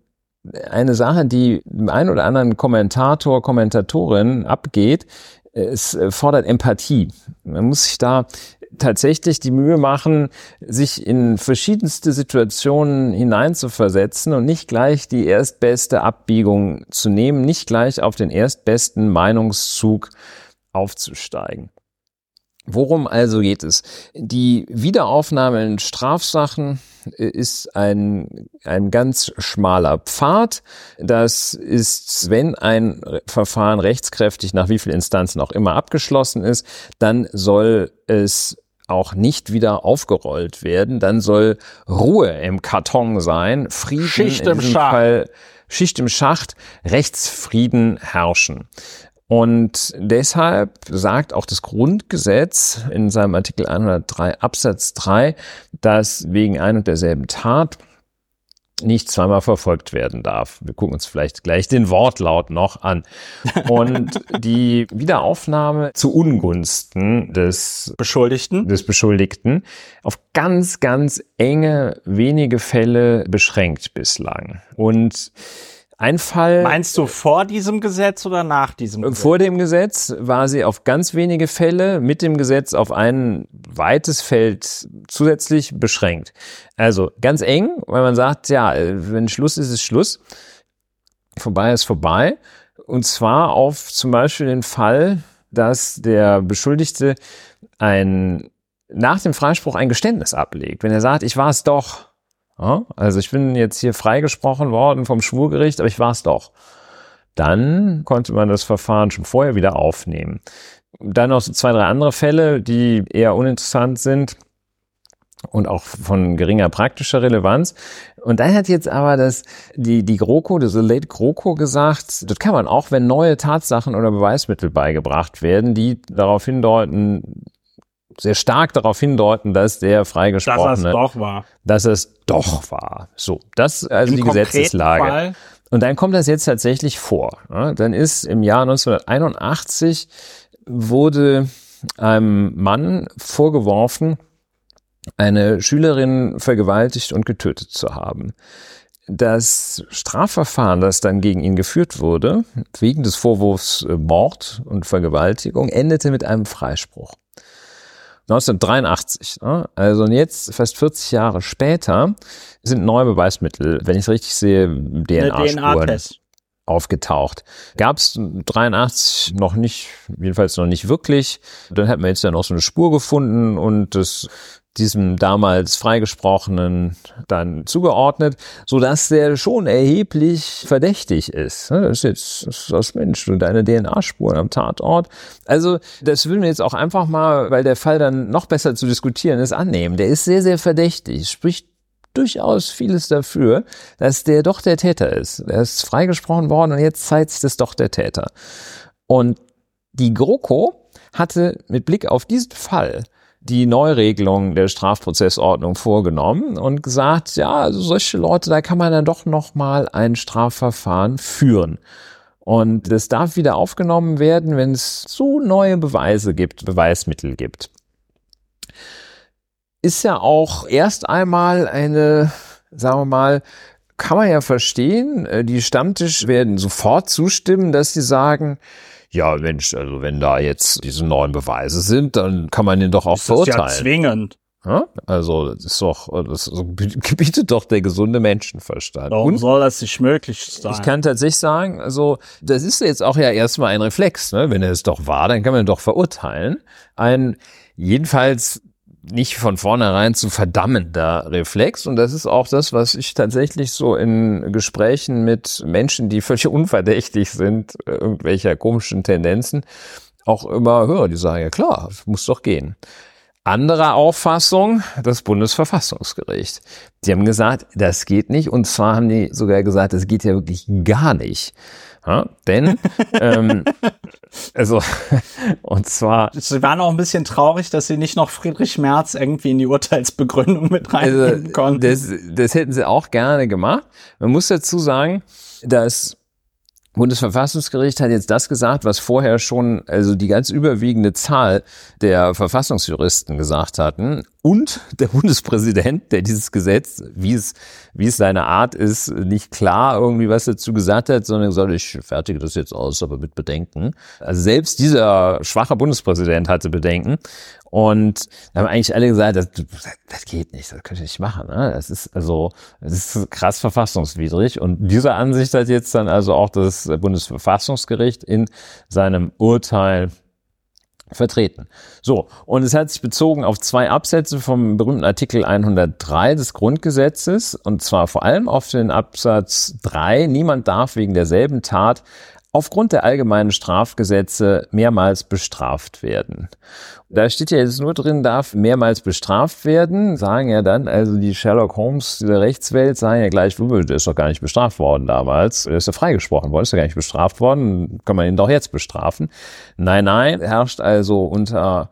eine Sache, die dem einen oder anderen Kommentator, Kommentatorin abgeht, es fordert Empathie. Man muss sich da tatsächlich die Mühe machen, sich in verschiedenste Situationen hineinzuversetzen und nicht gleich die erstbeste Abbiegung zu nehmen, nicht gleich auf den erstbesten Meinungszug aufzusteigen. Worum also geht es? Die Wiederaufnahme in Strafsachen ist ein, ein ganz schmaler Pfad. Das ist, wenn ein Verfahren rechtskräftig nach wie vielen Instanzen auch immer abgeschlossen ist, dann soll es auch nicht wieder aufgerollt werden. Dann soll Ruhe im Karton sein, Frieden Schicht im Schacht. Fall, Schicht im Schacht, Rechtsfrieden herrschen. Und deshalb sagt auch das Grundgesetz in seinem Artikel 103 Absatz 3, dass wegen ein und derselben Tat nicht zweimal verfolgt werden darf. Wir gucken uns vielleicht gleich den Wortlaut noch an. Und die Wiederaufnahme zu Ungunsten des Beschuldigten, des Beschuldigten auf ganz, ganz enge, wenige Fälle beschränkt bislang. Und Ein Fall. Meinst du vor diesem Gesetz oder nach diesem Gesetz? Vor dem Gesetz war sie auf ganz wenige Fälle, mit dem Gesetz auf ein weites Feld zusätzlich beschränkt. Also ganz eng, weil man sagt, ja, wenn Schluss ist, ist Schluss. Vorbei ist vorbei. Und zwar auf zum Beispiel den Fall, dass der Beschuldigte ein, nach dem Freispruch ein Geständnis ablegt. Wenn er sagt, ich war es doch, ja, also ich bin jetzt hier freigesprochen worden vom Schwurgericht, aber ich war es doch. Dann konnte man das Verfahren schon vorher wieder aufnehmen. Dann noch so zwei, drei andere Fälle, die eher uninteressant sind und auch von geringer praktischer Relevanz. Und dann hat jetzt aber das, die, die GroKo, das Late GroKo gesagt, das kann man auch, wenn neue Tatsachen oder Beweismittel beigebracht werden, die darauf hindeuten, sehr stark darauf hindeuten, dass der Freigesprochene, dass es doch war. Dass es doch war. So, das also Im die Gesetzeslage. Fall? Und dann kommt das jetzt tatsächlich vor. Dann ist im Jahr 1981 wurde einem Mann vorgeworfen, eine Schülerin vergewaltigt und getötet zu haben. Das Strafverfahren, das dann gegen ihn geführt wurde, wegen des Vorwurfs Mord und Vergewaltigung, endete mit einem Freispruch. 1983. Ne? Also jetzt, fast 40 Jahre später, sind neue Beweismittel, wenn ich es richtig sehe, DNA-Spuren. DNA aufgetaucht. Gab es 83 noch nicht, jedenfalls noch nicht wirklich. Dann hat man jetzt ja noch so eine Spur gefunden und das diesem damals freigesprochenen dann zugeordnet, so dass der schon erheblich verdächtig ist. Das ist jetzt das Mensch und deine DNA-Spuren am Tatort. Also das würden wir jetzt auch einfach mal, weil der Fall dann noch besser zu diskutieren ist, annehmen. Der ist sehr, sehr verdächtig, spricht durchaus vieles dafür, dass der doch der Täter ist. Er ist freigesprochen worden und jetzt zeigt sich das doch der Täter. Und die GroKo hatte mit Blick auf diesen Fall die Neuregelung der Strafprozessordnung vorgenommen und gesagt, ja, also solche Leute, da kann man dann doch noch mal ein Strafverfahren führen. Und das darf wieder aufgenommen werden, wenn es so neue Beweise gibt, Beweismittel gibt. Ist ja auch erst einmal eine, sagen wir mal, kann man ja verstehen, äh, die Stammtisch werden sofort zustimmen, dass sie sagen, ja, Mensch, also wenn da jetzt diese neuen Beweise sind, dann kann man den doch auch das verurteilen. Ist ja zwingend. Also das ist doch, das gebietet doch der gesunde Menschenverstand. Warum Und soll das nicht möglich sein? Ich kann tatsächlich sagen, also das ist jetzt auch ja erstmal ein Reflex, ne? Wenn er es doch war, dann kann man ihn doch verurteilen. Ein jedenfalls nicht von vornherein zu verdammender Reflex. Und das ist auch das, was ich tatsächlich so in Gesprächen mit Menschen, die völlig unverdächtig sind, äh, irgendwelcher komischen Tendenzen, auch immer höre. Die sagen, ja klar, muss doch gehen. Andere Auffassung, das Bundesverfassungsgericht. Die haben gesagt, das geht nicht. Und zwar haben die sogar gesagt, das geht ja wirklich gar nicht. Ja, denn, ähm, also, und zwar. Sie waren auch ein bisschen traurig, dass sie nicht noch Friedrich Merz irgendwie in die Urteilsbegründung mit reinnehmen also, konnten. Das, das hätten sie auch gerne gemacht. Man muss dazu sagen, dass Bundesverfassungsgericht hat jetzt das gesagt, was vorher schon also die ganz überwiegende Zahl der Verfassungsjuristen gesagt hatten und der Bundespräsident, der dieses Gesetz, wie es wie es seine Art ist, nicht klar irgendwie was dazu gesagt hat, sondern gesagt, ich fertige das jetzt aus, aber mit Bedenken. Also selbst dieser schwache Bundespräsident hatte Bedenken und da haben eigentlich alle gesagt, das, das geht nicht, das könnt ihr nicht machen. Ne? Das ist also, das ist krass verfassungswidrig. Und diese Ansicht hat jetzt dann also auch das Bundesverfassungsgericht in seinem Urteil vertreten. So, und es hat sich bezogen auf zwei Absätze vom berühmten Artikel 103 des Grundgesetzes, und zwar vor allem auf den Absatz 3, niemand darf wegen derselben Tat aufgrund der allgemeinen Strafgesetze mehrmals bestraft werden. Da steht ja jetzt nur drin, darf mehrmals bestraft werden, sagen ja dann, also die Sherlock Holmes der Rechtswelt sagen ja gleich, der ist doch gar nicht bestraft worden damals, der ist ja freigesprochen worden, ist ja gar nicht bestraft worden, kann man ihn doch jetzt bestrafen. Nein, nein, herrscht also unter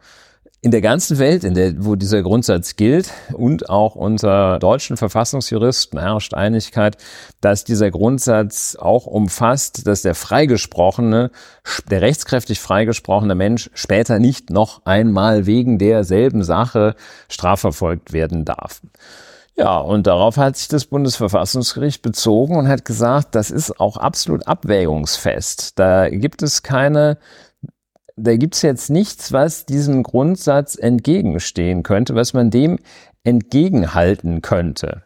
in der ganzen Welt, in der, wo dieser Grundsatz gilt und auch unter deutschen Verfassungsjuristen herrscht Einigkeit, dass dieser Grundsatz auch umfasst, dass der freigesprochene, der rechtskräftig freigesprochene Mensch später nicht noch einmal wegen derselben Sache strafverfolgt werden darf. Ja, und darauf hat sich das Bundesverfassungsgericht bezogen und hat gesagt, das ist auch absolut abwägungsfest. Da gibt es keine, da gibt es jetzt nichts, was diesem Grundsatz entgegenstehen könnte, was man dem entgegenhalten könnte.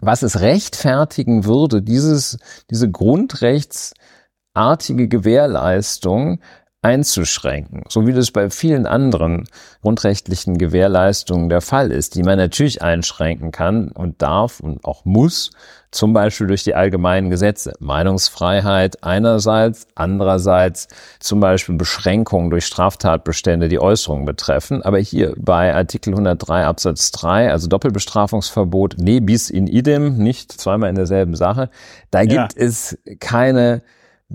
Was es rechtfertigen würde, dieses, diese grundrechtsartige Gewährleistung einzuschränken, so wie das bei vielen anderen grundrechtlichen Gewährleistungen der Fall ist, die man natürlich einschränken kann und darf und auch muss, zum Beispiel durch die allgemeinen Gesetze. Meinungsfreiheit einerseits, andererseits zum Beispiel Beschränkungen durch Straftatbestände, die Äußerungen betreffen. Aber hier bei Artikel 103 Absatz 3, also Doppelbestrafungsverbot, ne bis in idem, nicht zweimal in derselben Sache, da gibt ja. es keine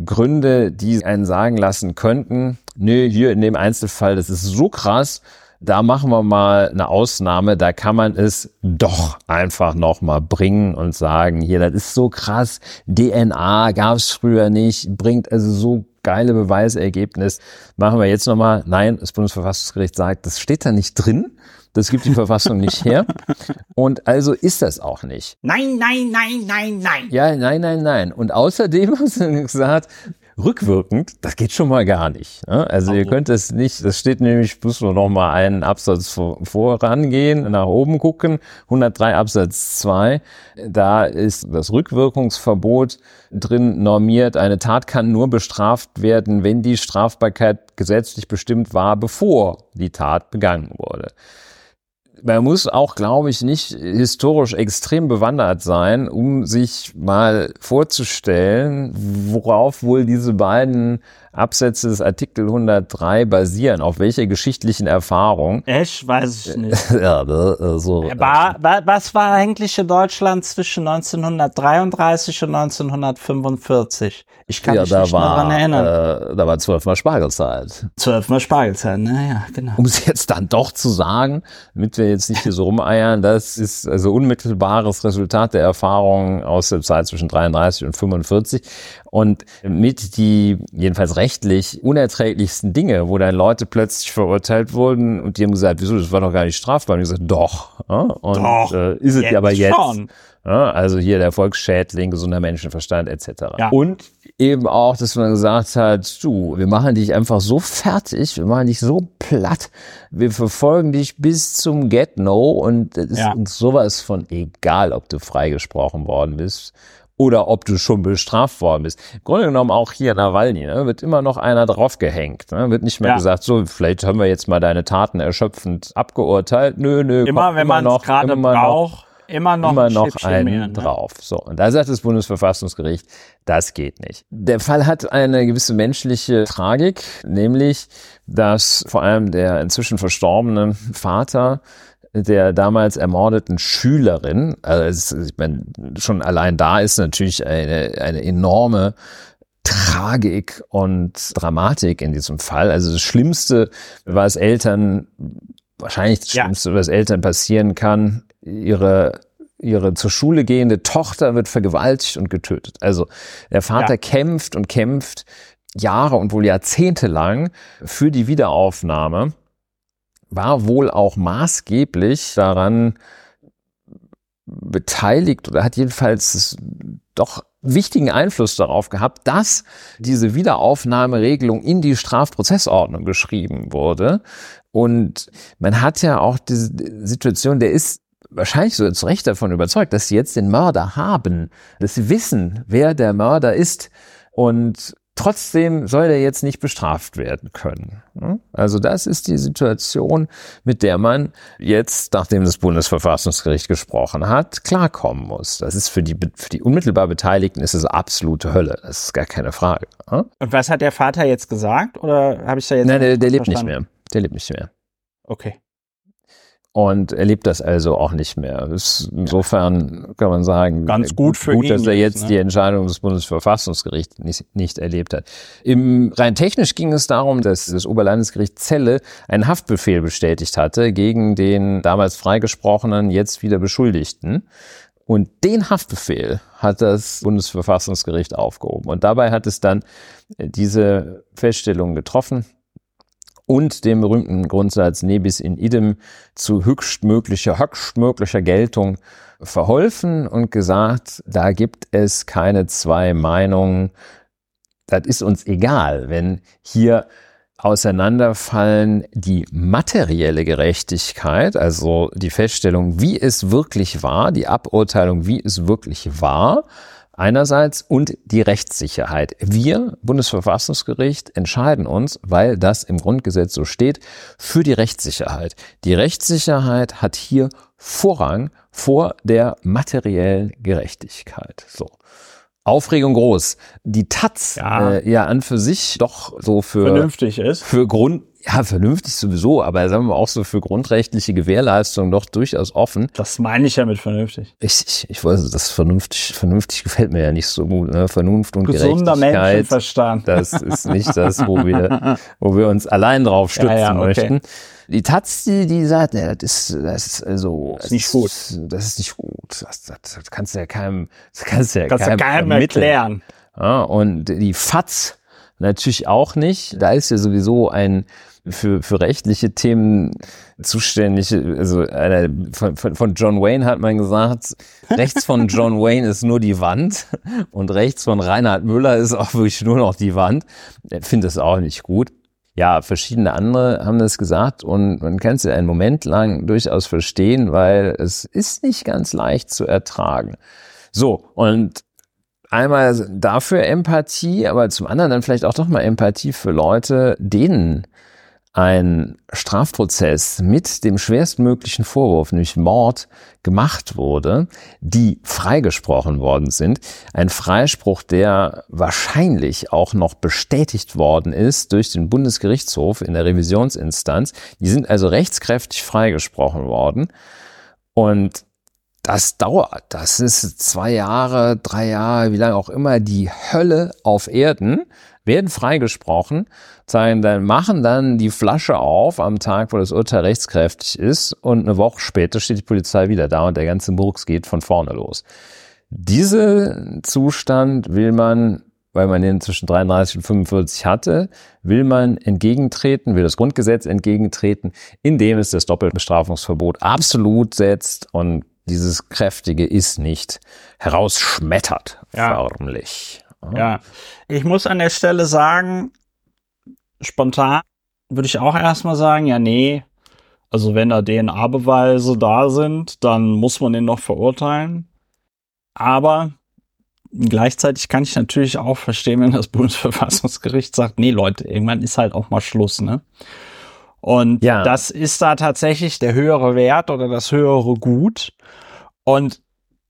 Gründe, die einen sagen lassen könnten, nee, hier in dem Einzelfall, das ist so krass, da machen wir mal eine Ausnahme, da kann man es doch einfach nochmal bringen und sagen, hier, das ist so krass, DNA gab es früher nicht, bringt also so geile Beweisergebnis, machen wir jetzt nochmal. Nein, das Bundesverfassungsgericht sagt, das steht da nicht drin. Das gibt die Verfassung nicht her. Und also ist das auch nicht. Nein, nein, nein, nein, nein. Ja, nein, nein, nein. Und außerdem haben sie gesagt, rückwirkend, das geht schon mal gar nicht. Ne? Also ihr könnt es nicht, das steht nämlich, muss nur noch mal einen Absatz vor, vorangehen, nach oben gucken, 103 Absatz 2, da ist das Rückwirkungsverbot drin normiert, eine Tat kann nur bestraft werden, wenn die Strafbarkeit gesetzlich bestimmt war, bevor die Tat begangen wurde man muss auch, glaube ich, nicht historisch extrem bewandert sein, um sich mal vorzustellen, worauf wohl diese beiden Absätze des Artikel 103 basieren, auf welcher geschichtlichen Erfahrung? Ich weiß ich nicht. ja, ne, so. war, was war eigentlich in Deutschland zwischen 1933 und 1945? Ich kann ja, mich da nicht war, daran erinnern. Äh, da war zwölfmal Spargelzeit. Zwölfmal Spargelzeit, naja, genau. Um es jetzt dann doch zu sagen, damit wir jetzt nicht hier so rumeiern, das ist also unmittelbares Resultat der Erfahrung aus der Zeit zwischen 33 und 45 und mit die jedenfalls rechtlich unerträglichsten Dinge, wo dann Leute plötzlich verurteilt wurden und die haben gesagt, wieso, das war doch gar nicht strafbar. Und ich gesagt, doch. Und doch, äh, ist es jetzt aber jetzt. Ja, also hier der Volksschädling, gesunder Menschenverstand etc. Ja. Und eben auch, dass man gesagt hat, du, wir machen dich einfach so fertig, wir machen dich so platt, wir verfolgen dich bis zum Get-No und es ist Ja. uns sowas von egal, ob du freigesprochen worden bist oder ob du schon bestraft worden bist. Im Grunde genommen auch hier Nawalny, ne, wird immer noch einer draufgehängt. Ne, wird nicht mehr Ja. gesagt, so, vielleicht haben wir jetzt mal deine Taten erschöpfend abgeurteilt. Nö, nö, Immer, kommt wenn man es noch, gerade braucht, immer noch immer ein noch Schnippchen einen mehr, ne? drauf. So, und da sagt das Bundesverfassungsgericht, das geht nicht. Der Fall hat eine gewisse menschliche Tragik, nämlich, dass vor allem der inzwischen verstorbene Vater der damals ermordeten Schülerin, also es, ich meine, schon allein da ist natürlich eine, eine enorme Tragik und Dramatik in diesem Fall. Also das Schlimmste, was Eltern, wahrscheinlich das Ja. Schlimmste, was Eltern passieren kann, ihre ihre zur Schule gehende Tochter wird vergewaltigt und getötet. Also der Vater Ja. kämpft und kämpft Jahre und wohl Jahrzehnte lang für die Wiederaufnahme, war wohl auch maßgeblich daran beteiligt oder hat jedenfalls doch wichtigen Einfluss darauf gehabt, dass diese Wiederaufnahmeregelung in die Strafprozessordnung geschrieben wurde. Und man hat ja auch diese Situation, der ist wahrscheinlich so zu Recht davon überzeugt, dass sie jetzt den Mörder haben, dass sie wissen, wer der Mörder ist. Und trotzdem soll er jetzt nicht bestraft werden können. Also das ist die Situation, mit der man jetzt, nachdem das Bundesverfassungsgericht gesprochen hat, klarkommen muss. Das ist für die, für die unmittelbar Beteiligten ist es absolute Hölle. Das ist gar keine Frage. Und was hat der Vater jetzt gesagt? Oder habe ich da jetzt Nein, der, der lebt nicht mehr. Der lebt nicht mehr. Okay. Und er lebt das also auch nicht mehr. Ist insofern kann man sagen, Ganz gut für gut, ihn dass er jetzt, jetzt ne? die Entscheidung des Bundesverfassungsgerichts nicht, nicht erlebt hat. Im, rein technisch ging es darum, dass das Oberlandesgericht Celle einen Haftbefehl bestätigt hatte gegen den damals freigesprochenen, jetzt wieder Beschuldigten. Und den Haftbefehl hat das Bundesverfassungsgericht aufgehoben. Und dabei hat es dann äh, diese Feststellung getroffen, und dem berühmten Grundsatz Nebis in idem zu höchstmöglicher, höchstmöglicher Geltung verholfen und gesagt, da gibt es keine zwei Meinungen. Das ist uns egal, wenn hier auseinanderfallen die materielle Gerechtigkeit, also die Feststellung, wie es wirklich war, die Aburteilung, wie es wirklich war, einerseits und die Rechtssicherheit. Wir, Bundesverfassungsgericht, entscheiden uns, weil das im Grundgesetz so steht, für die Rechtssicherheit. Die Rechtssicherheit hat hier Vorrang vor der materiellen Gerechtigkeit. So. Aufregung groß. Die Taz ja. Äh, ja an für sich doch so für vernünftig ist. Für Grund ja, vernünftig sowieso, aber sagen wir mal auch so für grundrechtliche Gewährleistung doch durchaus offen. Das meine ich ja mit vernünftig. Ich, ich, ich weiß, das vernünftig, vernünftig gefällt mir ja nicht so gut. Ne? Vernunft und Gesunder Gerechtigkeit. Menschenverstand. Das ist nicht das, wo wir, wo wir uns allein drauf stützen ja, ja, okay. möchten. Die Taz, die, die sagt, ja, das ist, das ist also, das ist nicht gut. Das ist nicht gut. Das, das, das kannst du ja keinem, das kannst du ja kannst keinem, keinem erklären. Ja, und die Fatz natürlich auch nicht. Da ist ja sowieso ein für, für rechtliche Themen zuständig. Also einer, von, von John Wayne hat man gesagt, rechts von John Wayne ist nur die Wand und rechts von Reinhard Müller ist auch wirklich nur noch die Wand. Er findet es auch nicht gut ja, verschiedene andere haben das gesagt und man kann es ja einen Moment lang durchaus verstehen, weil es ist nicht ganz leicht zu ertragen. So, und einmal dafür Empathie, aber zum anderen dann vielleicht auch doch mal Empathie für Leute, denen ein Strafprozess mit dem schwerstmöglichen Vorwurf, nämlich Mord, gemacht wurde, die freigesprochen worden sind. Ein Freispruch, der wahrscheinlich auch noch bestätigt worden ist durch den Bundesgerichtshof in der Revisionsinstanz. Die sind also rechtskräftig freigesprochen worden. Und das dauert. Das ist zwei Jahre, drei Jahre, wie lange auch immer, die Hölle auf Erden werden freigesprochen, sagen dann, machen dann die Flasche auf am Tag, wo das Urteil rechtskräftig ist und eine Woche später steht die Polizei wieder da und der ganze Murks geht von vorne los. Diese Zustand will man, weil man den zwischen 33 und 45 hatte, will man entgegentreten, will das Grundgesetz entgegentreten, indem es das Doppelbestrafungsverbot absolut setzt und dieses Kräftige ist nicht herausschmettert, ja. förmlich. Ja, ich muss an der Stelle sagen, spontan würde ich auch erstmal sagen, ja, nee, also wenn da DNA-Beweise da sind, dann muss man den noch verurteilen. Aber gleichzeitig kann ich natürlich auch verstehen, wenn das Bundesverfassungsgericht sagt, nee, Leute, irgendwann ist halt auch mal Schluss, ne? Und ja. das ist da tatsächlich der höhere Wert oder das höhere Gut. Und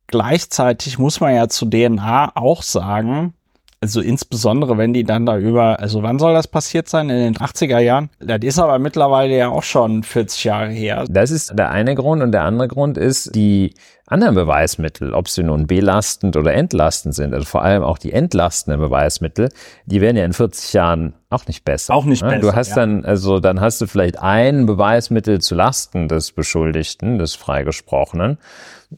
gleichzeitig muss man ja zu DNA auch sagen, also insbesondere, wenn die dann da über, also wann soll das passiert sein? In den 80er Jahren? Das ist aber mittlerweile ja auch schon 40 Jahre her. Das ist der eine Grund und der andere Grund ist die anderen Beweismittel, ob sie nun belastend oder entlastend sind, also vor allem auch die entlastenden Beweismittel, die werden ja in 40 Jahren auch nicht besser. Auch nicht besser. Du hast ja. dann, also dann hast du vielleicht ein Beweismittel zu Lasten des Beschuldigten, des Freigesprochenen.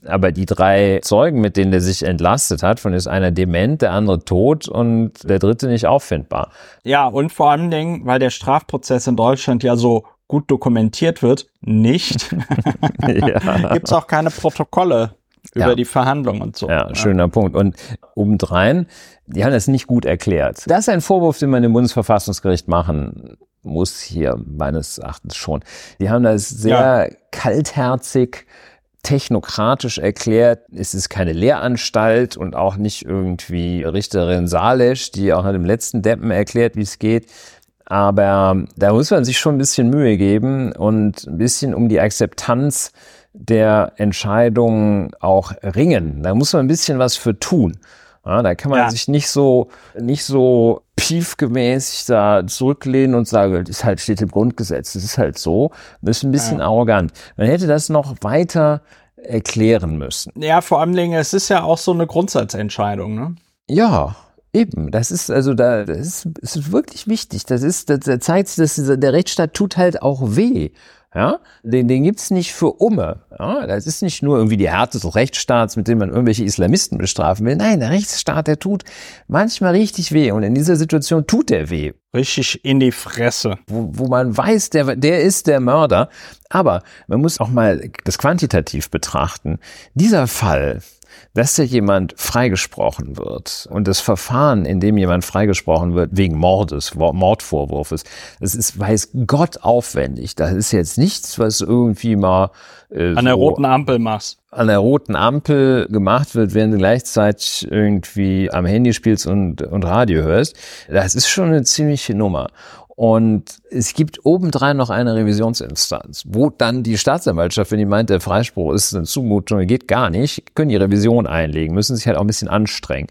Aber die drei Zeugen, mit denen der sich entlastet hat, von ist einer dement, der andere tot und der dritte nicht auffindbar. Ja, und vor allen Dingen, weil der Strafprozess in Deutschland ja so gut dokumentiert wird, nicht, ja. gibt es auch keine Protokolle über ja. die Verhandlungen und so. Ja, schöner ja. Punkt. Und obendrein, die haben das nicht gut erklärt. Das ist ein Vorwurf, den man dem Bundesverfassungsgericht machen muss hier meines Erachtens schon. Die haben das sehr ja. kaltherzig technokratisch erklärt, es ist keine Lehranstalt und auch nicht irgendwie Richterin Salesch, die auch nach dem letzten Deppen erklärt, wie es geht. Aber da muss man sich schon ein bisschen Mühe geben und ein bisschen um die Akzeptanz der Entscheidungen auch ringen. Da muss man ein bisschen was für tun. Ja, da kann man ja. sich nicht so, nicht so piefgemäß da zurücklehnen und sagen, das halt steht im Grundgesetz, das ist halt so. Das ist ein bisschen ja. arrogant. Man hätte das noch weiter erklären müssen. Ja, vor allem, es ist ja auch so eine Grundsatzentscheidung, ne? Ja, Eben, das ist also da, das ist, ist wirklich wichtig. Das ist, das, das zeigt, dass der Rechtsstaat tut halt auch weh. Ja, den, den gibt's nicht für Umme. Ja, das ist nicht nur irgendwie die Härte des Rechtsstaats, mit dem man irgendwelche Islamisten bestrafen will. Nein, der Rechtsstaat, der tut manchmal richtig weh. Und in dieser Situation tut er weh. Richtig in die Fresse. Wo, wo man weiß, der, der ist der Mörder. Aber man muss auch mal das quantitativ betrachten. Dieser Fall, dass da jemand freigesprochen wird und das Verfahren, in dem jemand freigesprochen wird wegen Mordes, Mordvorwurfs, das ist, weiß Gott aufwendig. Das ist jetzt nichts, was irgendwie mal äh, an der so roten Ampel machst. An der roten Ampel gemacht wird, während du gleichzeitig irgendwie am Handy spielst und, und Radio hörst. Das ist schon eine ziemliche Nummer. Und es gibt obendrein noch eine Revisionsinstanz, wo dann die Staatsanwaltschaft, wenn die meint, der Freispruch ist eine Zumutung, geht gar nicht, können die Revision einlegen, müssen sich halt auch ein bisschen anstrengen.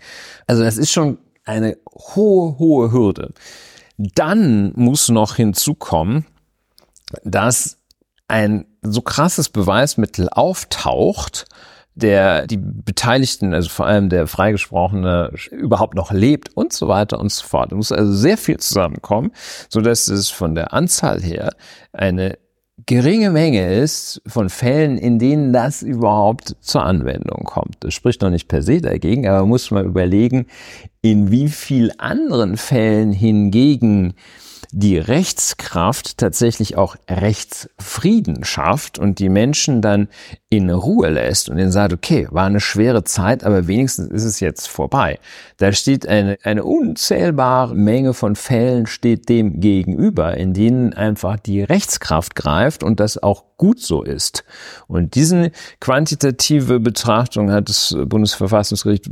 Also das ist schon eine hohe, hohe Hürde. Dann muss noch hinzukommen, dass ein so krasses Beweismittel auftaucht, der die Beteiligten, also vor allem der Freigesprochene, überhaupt noch lebt und so weiter und so fort. Es muss also sehr viel zusammenkommen, so dass es von der Anzahl her eine geringe Menge ist von Fällen, in denen das überhaupt zur Anwendung kommt. Das spricht noch nicht per se dagegen, aber man muss mal überlegen, in wie viel anderen Fällen hingegen die Rechtskraft tatsächlich auch Rechtsfrieden schafft und die Menschen dann in Ruhe lässt und ihnen sagt, okay, war eine schwere Zeit, aber wenigstens ist es jetzt vorbei. Da steht eine, eine unzählbare Menge von Fällen steht dem gegenüber, in denen einfach die Rechtskraft greift und das auch gut so ist. Und diese quantitative Betrachtung hat das Bundesverfassungsgericht,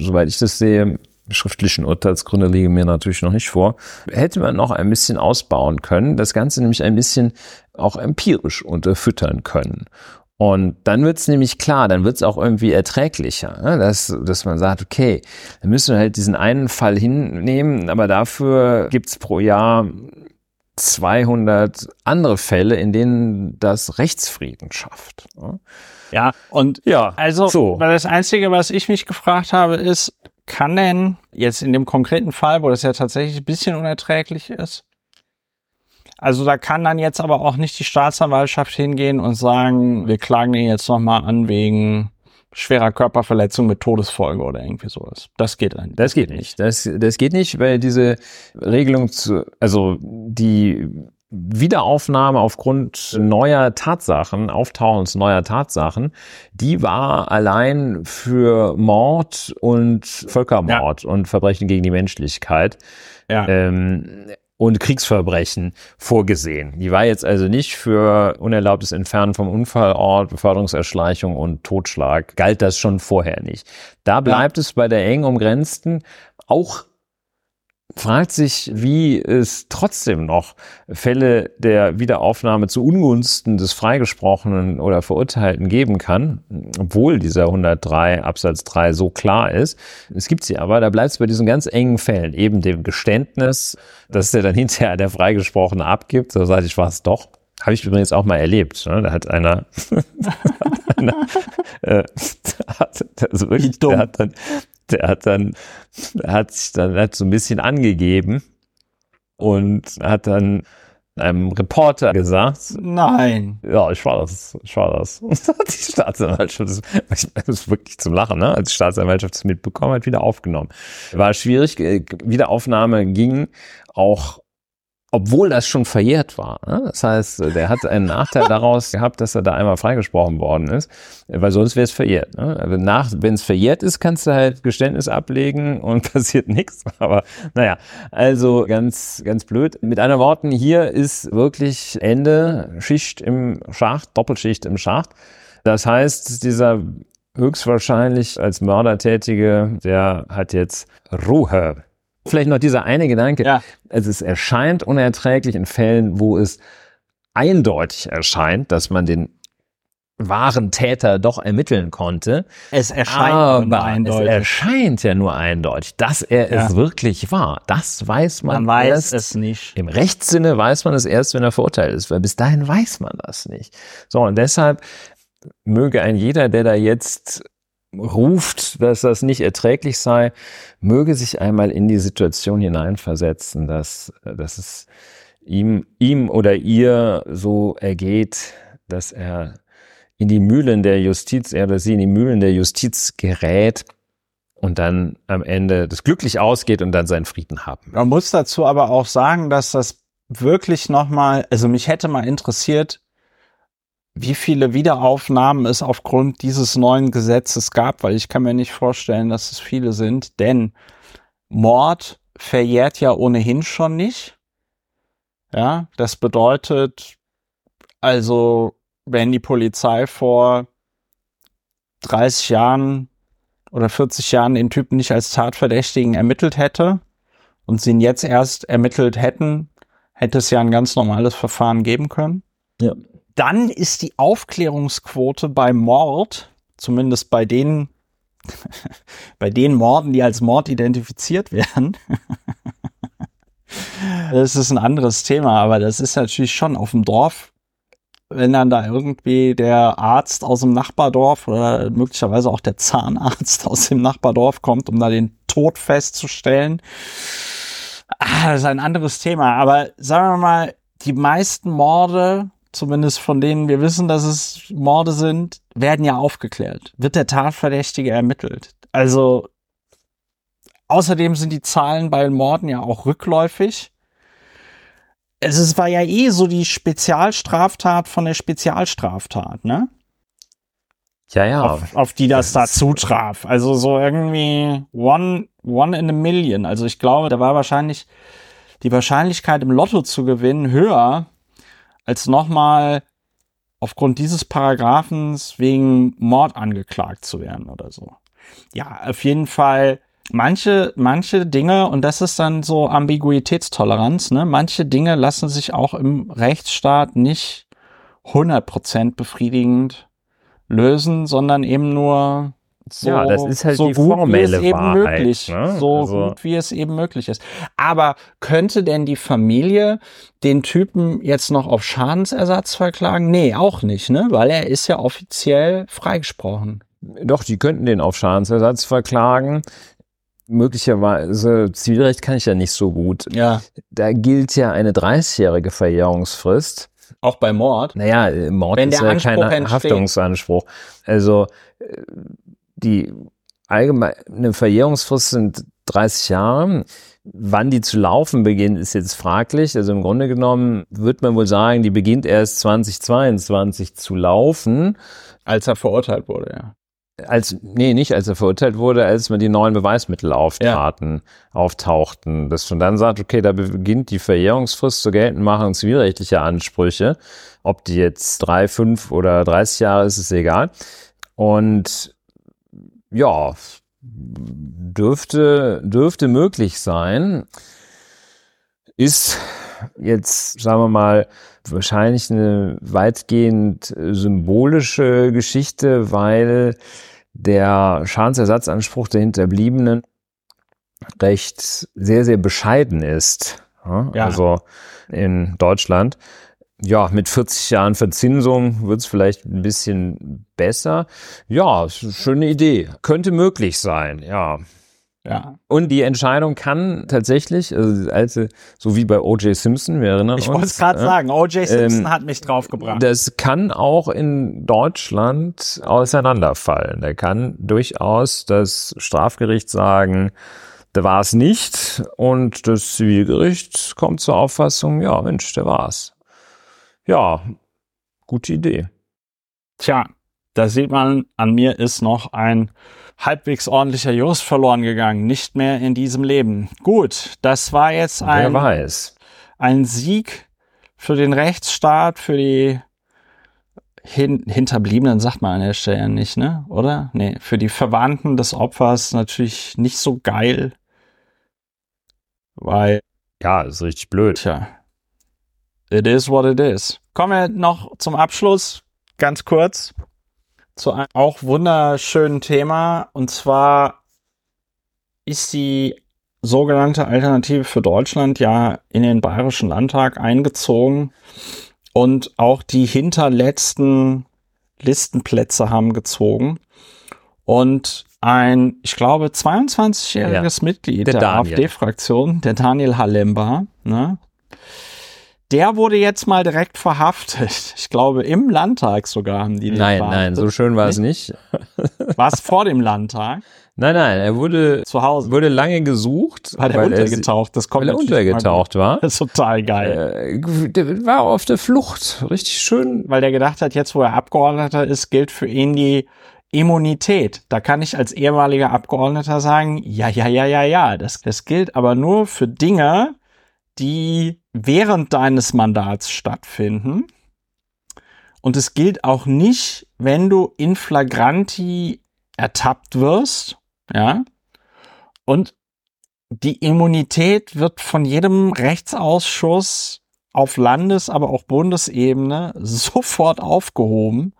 soweit ich das sehe, schriftlichen Urteilsgründe liegen mir natürlich noch nicht vor, hätte man noch ein bisschen ausbauen können, das Ganze nämlich ein bisschen auch empirisch unterfüttern können. Und dann wird's nämlich klar, dann wird's auch irgendwie erträglicher, ne? dass, dass man sagt, okay, dann müssen wir halt diesen einen Fall hinnehmen, aber dafür gibt's pro Jahr 200 andere Fälle, in denen das Rechtsfrieden schafft. Ne? Ja, und ja, also so. das Einzige, was ich mich gefragt habe, ist, kann denn jetzt in dem konkreten Fall, wo das ja tatsächlich ein bisschen unerträglich ist, also da kann dann jetzt aber auch nicht die Staatsanwaltschaft hingehen und sagen, wir klagen den jetzt nochmal an wegen schwerer Körperverletzung mit Todesfolge oder irgendwie sowas. Das geht dann. Das geht nicht. Das, das geht nicht, weil diese Regelung zu, also die Wiederaufnahme aufgrund neuer Tatsachen, Auftauchens neuer Tatsachen, die war allein für Mord und Völkermord ja. und Verbrechen gegen die Menschlichkeit ja. ähm, und Kriegsverbrechen vorgesehen. Die war jetzt also nicht für unerlaubtes Entfernen vom Unfallort, Beförderungserschleichung und Totschlag. Galt das schon vorher nicht. Da bleibt ja. es bei der eng umgrenzten auch fragt sich, wie es trotzdem noch Fälle der Wiederaufnahme zu Ungunsten des Freigesprochenen oder Verurteilten geben kann, obwohl dieser 103 Absatz 3 so klar ist. Es gibt sie aber, da bleibt es bei diesen ganz engen Fällen, eben dem Geständnis, dass der dann hinterher der Freigesprochene abgibt, so sage ich, war es doch. Habe ich übrigens auch mal erlebt. Ne? Da hat einer, hat einer äh, hat, also wirklich, der hat dann, der hat dann, hat sich dann hat so ein bisschen angegeben und hat dann einem Reporter gesagt. Nein. Ja, ich war das, ich war das. Und hat die Staatsanwaltschaft, das, das ist wirklich zum Lachen, ne? Als die Staatsanwaltschaft es mitbekommen hat, wieder aufgenommen. War schwierig, äh, Wiederaufnahme ging auch obwohl das schon verjährt war. Ne? Das heißt, der hat einen Nachteil daraus gehabt, dass er da einmal freigesprochen worden ist, weil sonst wäre es verjährt. Ne? Also nach, wenn es verjährt ist, kannst du halt Geständnis ablegen und passiert nichts. Aber naja, also ganz, ganz blöd. Mit anderen Worten, hier ist wirklich Ende, Schicht im Schacht, Doppelschicht im Schacht. Das heißt, dieser höchstwahrscheinlich als Mörder tätige, der hat jetzt Ruhe Vielleicht noch dieser eine Gedanke. Ja. Also es erscheint unerträglich in Fällen, wo es eindeutig erscheint, dass man den wahren Täter doch ermitteln konnte. Es erscheint aber nur eindeutig. Es erscheint ja nur eindeutig, dass er ja. es wirklich war. Das weiß man, man weiß erst. es nicht. Im Rechtssinne weiß man es erst, wenn er verurteilt ist, weil bis dahin weiß man das nicht. So, und deshalb möge ein jeder, der da jetzt ruft, dass das nicht erträglich sei, möge sich einmal in die Situation hineinversetzen, dass, dass es ihm, ihm oder ihr so ergeht, dass er in die Mühlen der Justiz, er oder sie in die Mühlen der Justiz gerät und dann am Ende das glücklich ausgeht und dann seinen Frieden haben. Man muss dazu aber auch sagen, dass das wirklich nochmal, also mich hätte mal interessiert, wie viele Wiederaufnahmen es aufgrund dieses neuen Gesetzes gab, weil ich kann mir nicht vorstellen, dass es viele sind, denn Mord verjährt ja ohnehin schon nicht. Ja, das bedeutet, also, wenn die Polizei vor 30 Jahren oder 40 Jahren den Typen nicht als Tatverdächtigen ermittelt hätte und sie ihn jetzt erst ermittelt hätten, hätte es ja ein ganz normales Verfahren geben können. Ja. Dann ist die Aufklärungsquote bei Mord, zumindest bei den, bei den Morden, die als Mord identifiziert werden. das ist ein anderes Thema, aber das ist natürlich schon auf dem Dorf wenn dann da irgendwie der Arzt aus dem Nachbardorf oder möglicherweise auch der Zahnarzt aus dem Nachbardorf kommt, um da den Tod festzustellen. Ah, das ist ein anderes Thema. Aber sagen wir mal, die meisten Morde, zumindest von denen wir wissen, dass es Morde sind, werden ja aufgeklärt. Wird der Tatverdächtige ermittelt. Also außerdem sind die Zahlen bei Morden ja auch rückläufig es ist, war ja eh so die Spezialstraftat von der Spezialstraftat, ne? Ja, ja. Auf, auf die das, das da zutraf. Also so irgendwie one, one in a million. Also ich glaube, da war wahrscheinlich die Wahrscheinlichkeit im Lotto zu gewinnen höher als nochmal aufgrund dieses Paragraphens wegen Mord angeklagt zu werden oder so. Ja, auf jeden Fall manche, manche Dinge, und das ist dann so Ambiguitätstoleranz, ne? Manche Dinge lassen sich auch im Rechtsstaat nicht 100% befriedigend lösen, sondern eben nur so, ja, das ist halt so die gut, formelle wie es eben Wahrheit, möglich, ne? so Also- gut wie es eben möglich ist. Aber könnte denn die Familie den Typen jetzt noch auf Schadensersatz verklagen? Nee, auch nicht, ne? Weil er ist ja offiziell freigesprochen. Doch, die könnten den auf Schadensersatz verklagen. Möglicherweise, Zivilrecht kann ich ja nicht so gut. Ja. Da gilt ja eine 30-jährige Verjährungsfrist. Auch bei Mord. Naja, Mord Wenn ist ja kein entsteht. Haftungsanspruch. Also äh, die allgemeine Verjährungsfrist sind 30 Jahre. Wann die zu laufen beginnt, ist jetzt fraglich. Also im Grunde genommen wird man wohl sagen, die beginnt erst 2022 zu laufen. Als er verurteilt wurde, ja. Als, nee, nicht als er verurteilt wurde, als man die neuen Beweismittel auftraten, auftauchten. Dass man dann sagt, okay, da beginnt die Verjährungsfrist zur Geltendmachung zivilrechtlicher Ansprüche. Ob die jetzt drei, fünf oder 30 Jahre ist, ist egal. Und ja, dürfte, dürfte möglich sein. Ist jetzt, sagen wir mal, wahrscheinlich eine weitgehend symbolische Geschichte, weil der Schadensersatzanspruch der Hinterbliebenen recht sehr, sehr bescheiden ist. Ja, Ja. Also in Deutschland. Ja, mit 40 Jahren Verzinsung wird es vielleicht ein bisschen besser. Ja, schöne Idee. Könnte möglich sein, ja. Ja. Und die Entscheidung kann tatsächlich, also alte, so wie bei O.J. Simpson, wir erinnern Ich uns. wollte es gerade ja, sagen, O.J. Simpson Ähm, hat mich draufgebracht. Das kann auch in Deutschland auseinanderfallen. Da kann durchaus das Strafgericht sagen, da war es nicht. Und das Zivilgericht kommt zur Auffassung, ja, Mensch, der war's. Ja, gute Idee. Tja, da sieht man, an mir ist noch ein halbwegs ordentlicher Jurist verloren gegangen. Nicht mehr in diesem Leben. Gut, das war jetzt Wer ein, weiß. ein Sieg für den Rechtsstaat, für die Hin Hinterbliebenen, sagt man an der Stelle ja nicht, ne? Oder? Nee, für die Verwandten des Opfers natürlich nicht so geil. Weil, Ja, ist richtig blöd. tja, it is what it is. Kommen wir noch zum Abschluss, ganz kurz, zu einem auch wunderschönen Thema. Und zwar ist die sogenannte Alternative für Deutschland ja in den Bayerischen Landtag eingezogen. Und auch die hinterletzten Listenplätze haben gezogen. Und ein, ich glaube, 22-jähriges Mitglied der der. AfD-Fraktion, der Daniel Halemba, ne, der wurde jetzt mal direkt verhaftet. Ich glaube, im Landtag sogar haben die den Nein, verhaftet. nein, so schön war es nicht. War es vor dem Landtag? Nein, nein, er wurde, Zu Hause. wurde lange gesucht, weil, er, untergetaucht? Das kommt weil er untergetaucht war. Das ist total geil. Äh, der war auf der Flucht. Richtig schön. Weil der gedacht hat, jetzt wo er Abgeordneter ist, gilt für ihn die Immunität. Da kann ich als ehemaliger Abgeordneter sagen, ja, ja, ja, ja, ja. Das, das gilt aber nur für Dinge, die während deines Mandats stattfinden. Und es gilt auch nicht, wenn du in flagranti ertappt wirst, ja. Und die Immunität wird von jedem Rechtsausschuss auf Landes-, aber auch Bundesebene sofort aufgehoben,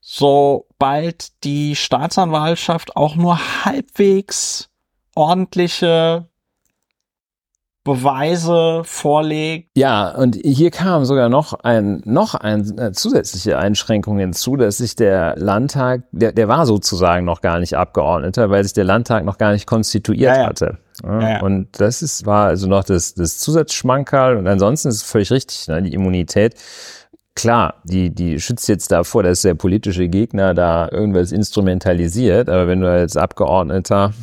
sobald die Staatsanwaltschaft auch nur halbwegs ordentliche Beweise vorlegt. Ja, und hier kam sogar noch ein, noch eine zusätzliche Einschränkung hinzu, dass sich der Landtag, der, der war sozusagen noch gar nicht Abgeordneter, weil sich der Landtag noch gar nicht konstituiert Ja, ja. hatte. Ja, Ja, ja. Und das ist, war also noch das, das Zusatzschmankerl und ansonsten ist es völlig richtig, ne, die Immunität. Klar, die, die schützt jetzt davor, dass der politische Gegner da irgendwas instrumentalisiert, aber wenn du als Abgeordneter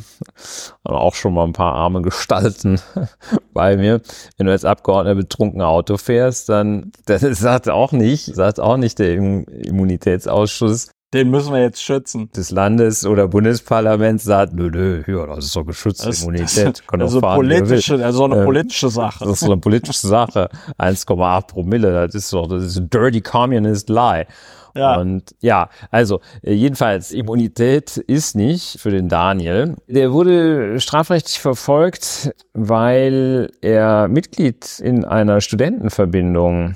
und auch schon mal ein paar arme Gestalten bei mir, wenn du als Abgeordneter betrunken Auto fährst, dann das sagt auch nicht, sagt auch nicht der Immu- Immunitätsausschuss Den müssen wir jetzt schützen. des Landes oder Bundesparlaments, sagt, nö, nö, ja, das ist doch geschützte Das, Immunität, doch also fahren, politische, also eine Ähm, politische Sache. Das ist so eine politische Sache. 1,8 Promille, das ist doch, das ist ein dirty communist lie. Ja. Und ja, also äh, jedenfalls Immunität ist nicht für den Daniel. Der wurde strafrechtlich verfolgt, weil er Mitglied in einer Studentenverbindung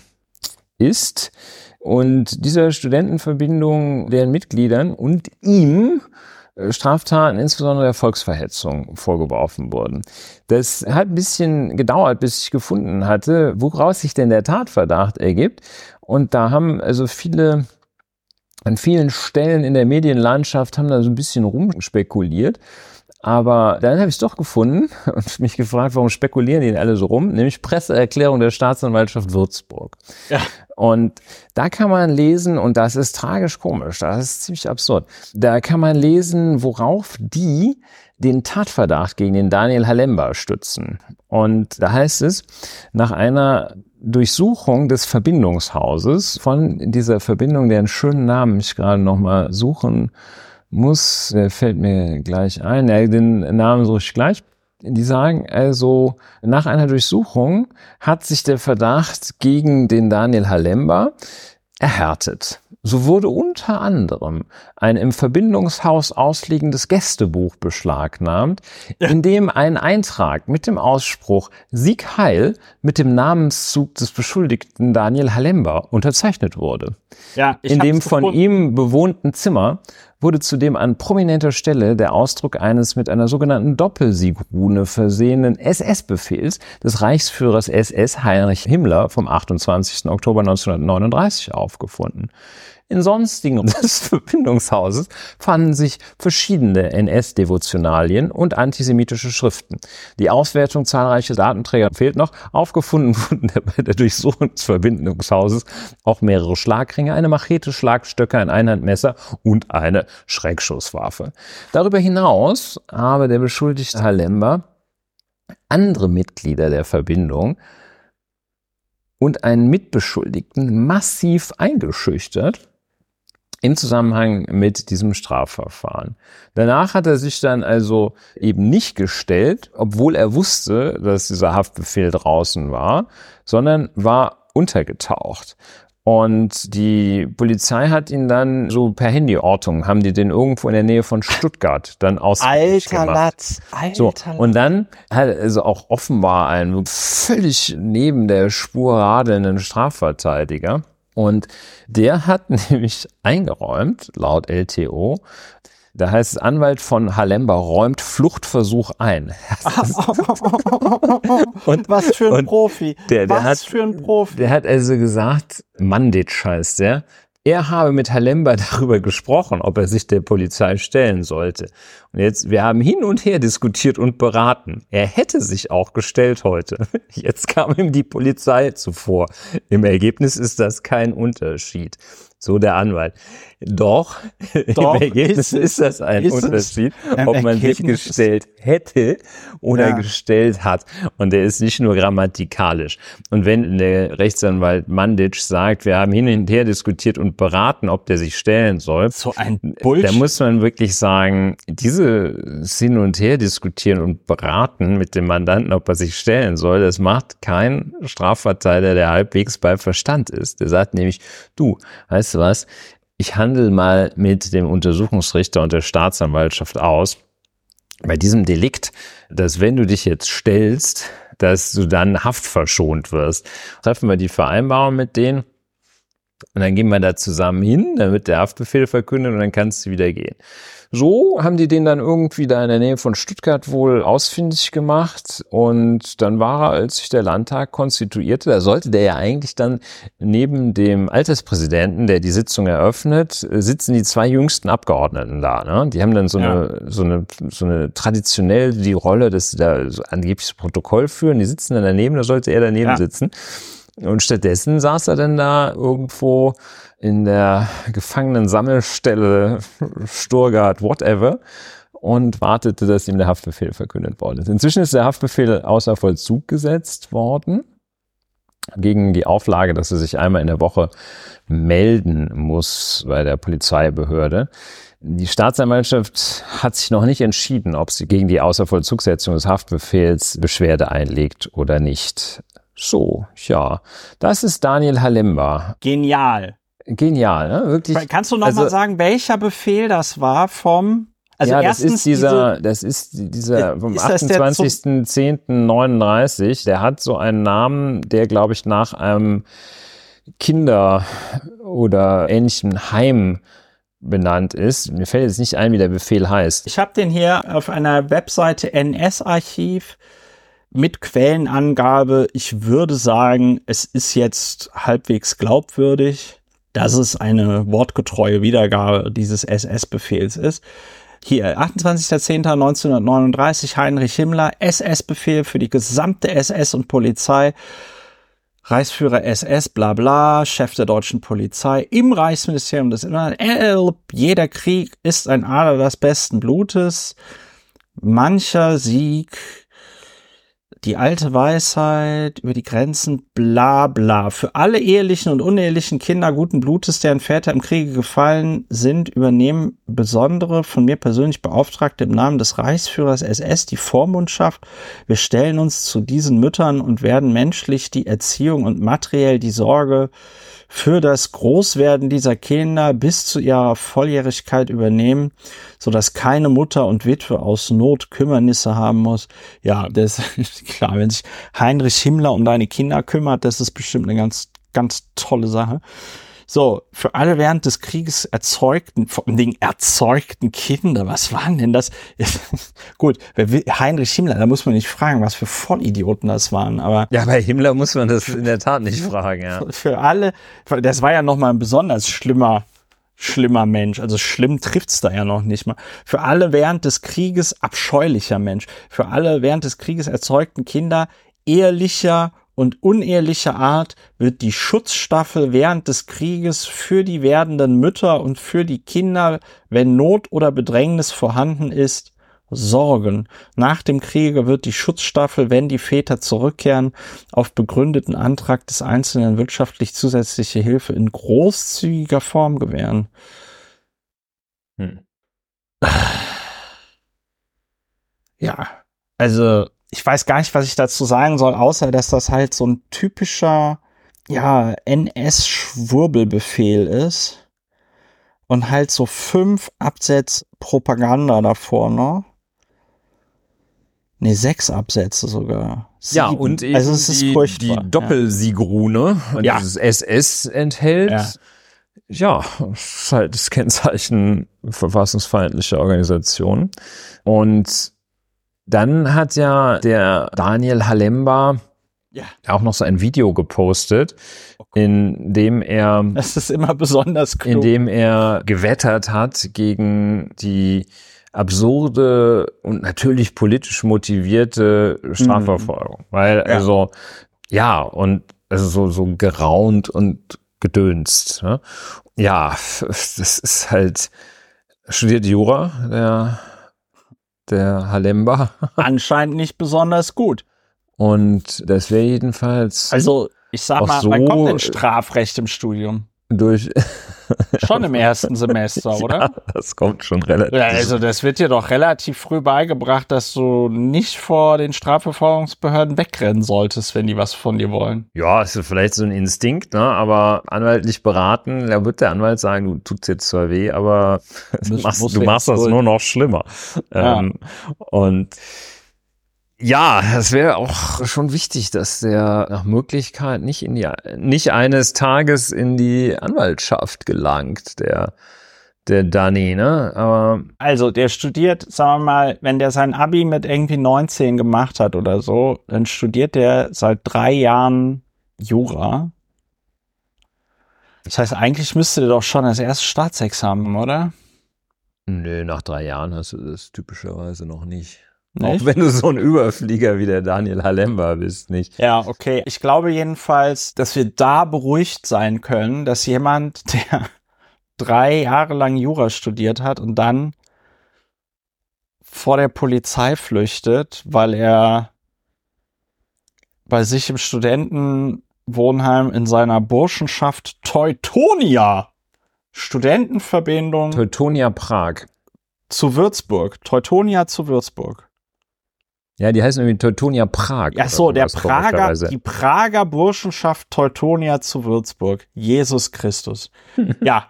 ist und dieser Studentenverbindung, deren Mitgliedern und ihm äh, Straftaten, insbesondere der Volksverhetzung, vorgeworfen wurden. Das hat ein bisschen gedauert, bis ich gefunden hatte, woraus sich denn der Tatverdacht ergibt. Und da haben also viele, an vielen Stellen in der Medienlandschaft haben da so ein bisschen rumspekuliert. Aber dann habe ich es doch gefunden und mich gefragt, warum spekulieren die denn alle so rum? Nämlich Presseerklärung der Staatsanwaltschaft Würzburg. Ja. Und da kann man lesen, und das ist tragisch komisch, das ist ziemlich absurd, da kann man lesen, worauf die den Tatverdacht gegen den Daniel Halemba stützen. Und da heißt es, nach einer Durchsuchung des Verbindungshauses von dieser Verbindung, deren schönen Namen ich gerade nochmal suchen muss, der fällt mir gleich ein, den Namen suche ich gleich. Die sagen also, nach einer Durchsuchung hat sich der Verdacht gegen den Daniel Halemba erhärtet. So wurde unter anderem ein im Verbindungshaus ausliegendes Gästebuch beschlagnahmt, in dem ein Eintrag mit dem Ausspruch Sieg Heil mit dem Namenszug des Beschuldigten Daniel Halemba unterzeichnet wurde. Ja, In dem von gefunden. ihm bewohnten Zimmer wurde zudem an prominenter Stelle der Ausdruck eines mit einer sogenannten Doppelsiegrune versehenen SS-Befehls des Reichsführers SS Heinrich Himmler vom 28. Oktober 1939 aufgefunden. In sonstigen des Verbindungshauses fanden sich verschiedene NS-Devotionalien und antisemitische Schriften. Die Auswertung zahlreicher Datenträger fehlt noch. Aufgefunden wurden bei der Durchsuchung des Verbindungshauses auch mehrere Schlagringe, eine Machete, Schlagstöcke, ein Einhandmesser und eine Schreckschusswaffe. Darüber hinaus habe der beschuldigte Halemba andere Mitglieder der Verbindung und einen Mitbeschuldigten massiv eingeschüchtert im Zusammenhang mit diesem Strafverfahren. Danach hat er sich dann also eben nicht gestellt, obwohl er wusste, dass dieser Haftbefehl draußen war, sondern war untergetaucht. Und die Polizei hat ihn dann so per Handyortung, haben die den irgendwo in der Nähe von Stuttgart dann ausfindig Alter gemacht. Latz, alter So, und dann hat also auch offenbar einen völlig neben der Spur radelnden Strafverteidiger. Und der hat nämlich eingeräumt, laut LTO, da heißt es, Anwalt von Halemba räumt Fluchtversuch ein. und was für ein Profi. der- der was hat- für ein Profi. Der hat also gesagt, Manditsch heißt der, er habe mit Halemba darüber gesprochen, ob er sich der Polizei stellen sollte. Und jetzt, wir haben hin und her diskutiert und beraten. Er hätte sich auch gestellt heute. Jetzt kam ihm die Polizei zuvor. Im Ergebnis ist das kein Unterschied. So der Anwalt. Doch, Doch im Ergebnis ist, ist das ein ist Unterschied, ob man sich gestellt hätte oder ja. gestellt hat. Und der ist nicht nur grammatikalisch. Und wenn der Rechtsanwalt Manditsch sagt, wir haben hin und her diskutiert und beraten, ob der sich stellen soll, so ein Bullshit. da muss man wirklich sagen, diese hin und her diskutieren und beraten mit dem Mandanten, ob er sich stellen soll, das macht kein Strafverteidiger, der halbwegs bei Verstand ist. Der sagt nämlich, du, weißt du was, ich handle mal mit dem Untersuchungsrichter und der Staatsanwaltschaft aus, bei diesem Delikt, dass wenn du dich jetzt stellst, dass du dann haftverschont wirst. Treffen wir die Vereinbarung mit denen und dann gehen wir da zusammen hin, wird der Haftbefehl verkündet und dann kannst du wieder gehen. So haben die den dann irgendwie da in der Nähe von Stuttgart wohl ausfindig gemacht und dann war er, als sich der Landtag konstituierte, da sollte der ja eigentlich dann neben dem Alterspräsidenten, der die Sitzung eröffnet, sitzen die zwei jüngsten Abgeordneten da. Ne? Die haben dann so ja. eine so eine so eine traditionell die Rolle, dass sie da so angeblich das Protokoll führen. Die sitzen dann daneben, da sollte er daneben ja. sitzen. Und stattdessen saß er dann da irgendwo in der Gefangenen-Sammelstelle Sturgard, whatever, und wartete, dass ihm der Haftbefehl verkündet worden ist. Inzwischen ist der Haftbefehl außer Vollzug gesetzt worden gegen die Auflage, dass er sich einmal in der Woche melden muss bei der Polizeibehörde. Die Staatsanwaltschaft hat sich noch nicht entschieden, ob sie gegen die Außervollzugsetzung des Haftbefehls Beschwerde einlegt oder nicht. So, ja, das ist Daniel Halemba. Genial genial, ne? Wirklich. Kannst du noch also, mal sagen, welcher Befehl das war vom also ja, das ist dieser, diese, das ist dieser vom 28.10.39. Der hat so einen Namen, der glaube ich nach einem Kinder- oder ähnlichen Heim benannt ist. Mir fällt jetzt nicht ein, wie der Befehl heißt. Ich habe den hier auf einer Webseite NS-Archiv mit Quellenangabe. Ich würde sagen, es ist jetzt halbwegs glaubwürdig dass es eine wortgetreue Wiedergabe dieses SS-Befehls ist. Hier, 28.10.1939, Heinrich Himmler, SS-Befehl für die gesamte SS und Polizei. Reichsführer SS, bla bla, Chef der deutschen Polizei im Reichsministerium des Innern. Jeder Krieg ist ein Ader des besten Blutes. Mancher Sieg die alte Weisheit über die Grenzen, bla bla. Für alle ehelichen und unehelichen Kinder guten Blutes, deren Väter im Kriege gefallen sind, übernehmen besondere von mir persönlich Beauftragte im Namen des Reichsführers SS die Vormundschaft. Wir stellen uns zu diesen Müttern und werden menschlich die Erziehung und materiell die Sorge für das Großwerden dieser Kinder bis zu ihrer Volljährigkeit übernehmen, so dass keine Mutter und Witwe aus Not Kümmernisse haben muss. Ja, das ist klar, wenn sich Heinrich Himmler um deine Kinder kümmert, das ist bestimmt eine ganz, ganz tolle Sache. So, für alle während des Krieges erzeugten, vor allen Dingen erzeugten Kinder, was waren denn das? Gut, Heinrich Himmler, da muss man nicht fragen, was für Vollidioten das waren, aber. Ja, bei Himmler muss man das in der Tat nicht fragen, ja. Für alle, das war ja nochmal ein besonders schlimmer, schlimmer Mensch. Also schlimm trifft's da ja noch nicht mal. Für alle während des Krieges abscheulicher Mensch. Für alle während des Krieges erzeugten Kinder ehrlicher und unehelicher Art wird die Schutzstaffel während des Krieges für die werdenden Mütter und für die Kinder, wenn Not oder Bedrängnis vorhanden ist, sorgen. Nach dem Kriege wird die Schutzstaffel, wenn die Väter zurückkehren, auf begründeten Antrag des Einzelnen wirtschaftlich zusätzliche Hilfe in großzügiger Form gewähren. Hm. Ja, also ich weiß gar nicht, was ich dazu sagen soll, außer dass das halt so ein typischer, ja, NS-Schwurbelbefehl ist. Und halt so fünf Absätze Propaganda davor noch. Ne, sechs Absätze sogar. Sieben. Ja, und eben also es ist die, furchtbar. die Doppelsigrune, ja. dieses SS enthält. Ja. Ja, das ist halt das Kennzeichen verfassungsfeindlicher Organisationen. Und dann hat ja der Daniel Halemba Ja. auch noch so ein Video gepostet, in dem er Das ist immer besonders klug. in dem er gewettert hat gegen die absurde und natürlich politisch motivierte Strafverfolgung. Weil, also, ja, und also so, so geraunt und gedönst. Ne? Ja, das ist halt studiert Jura, der, der Halemba. Anscheinend nicht besonders gut. Und das wäre jedenfalls Also, ich sag mal, so- wann kommt denn Strafrecht im Studium? durch. Schon im ersten Semester, oder? Ja, das kommt schon relativ. Ja, also das wird dir doch relativ früh beigebracht, dass du nicht vor den Strafverfolgungsbehörden wegrennen solltest, wenn die was von dir wollen. Ja, ist vielleicht so ein Instinkt, ne? aber anwaltlich beraten, da wird der Anwalt sagen, du tut's jetzt zwar weh, aber du machst, du machst das nur noch schlimmer. Ja. Ähm, und ja, es wäre auch schon wichtig, dass der nach Möglichkeit nicht in die, nicht eines Tages in die Anwaltschaft gelangt, der, der Danny, ne? Aber Also der studiert, sagen wir mal, wenn der sein Abi mit irgendwie 19 gemacht hat oder so, dann studiert der seit drei Jahren Jura. Das heißt, eigentlich müsste der doch schon das erste Staatsexamen, oder? nö, nach drei Jahren hast du das typischerweise noch nicht. Nicht? Auch wenn du so ein Überflieger wie der Daniel Halemba bist, nicht? Ja, okay. Ich glaube jedenfalls, dass wir da beruhigt sein können, dass jemand, der drei Jahre lang Jura studiert hat und dann vor der Polizei flüchtet, weil er bei sich im Studentenwohnheim in seiner Burschenschaft Teutonia, Studentenverbindung Teutonia Prag. zu Würzburg, Teutonia zu Würzburg. Ja, die heißen irgendwie Teutonia Prag. Ach so, der Prager, die Prager Burschenschaft Teutonia zu Würzburg. Jesus Christus. Ja,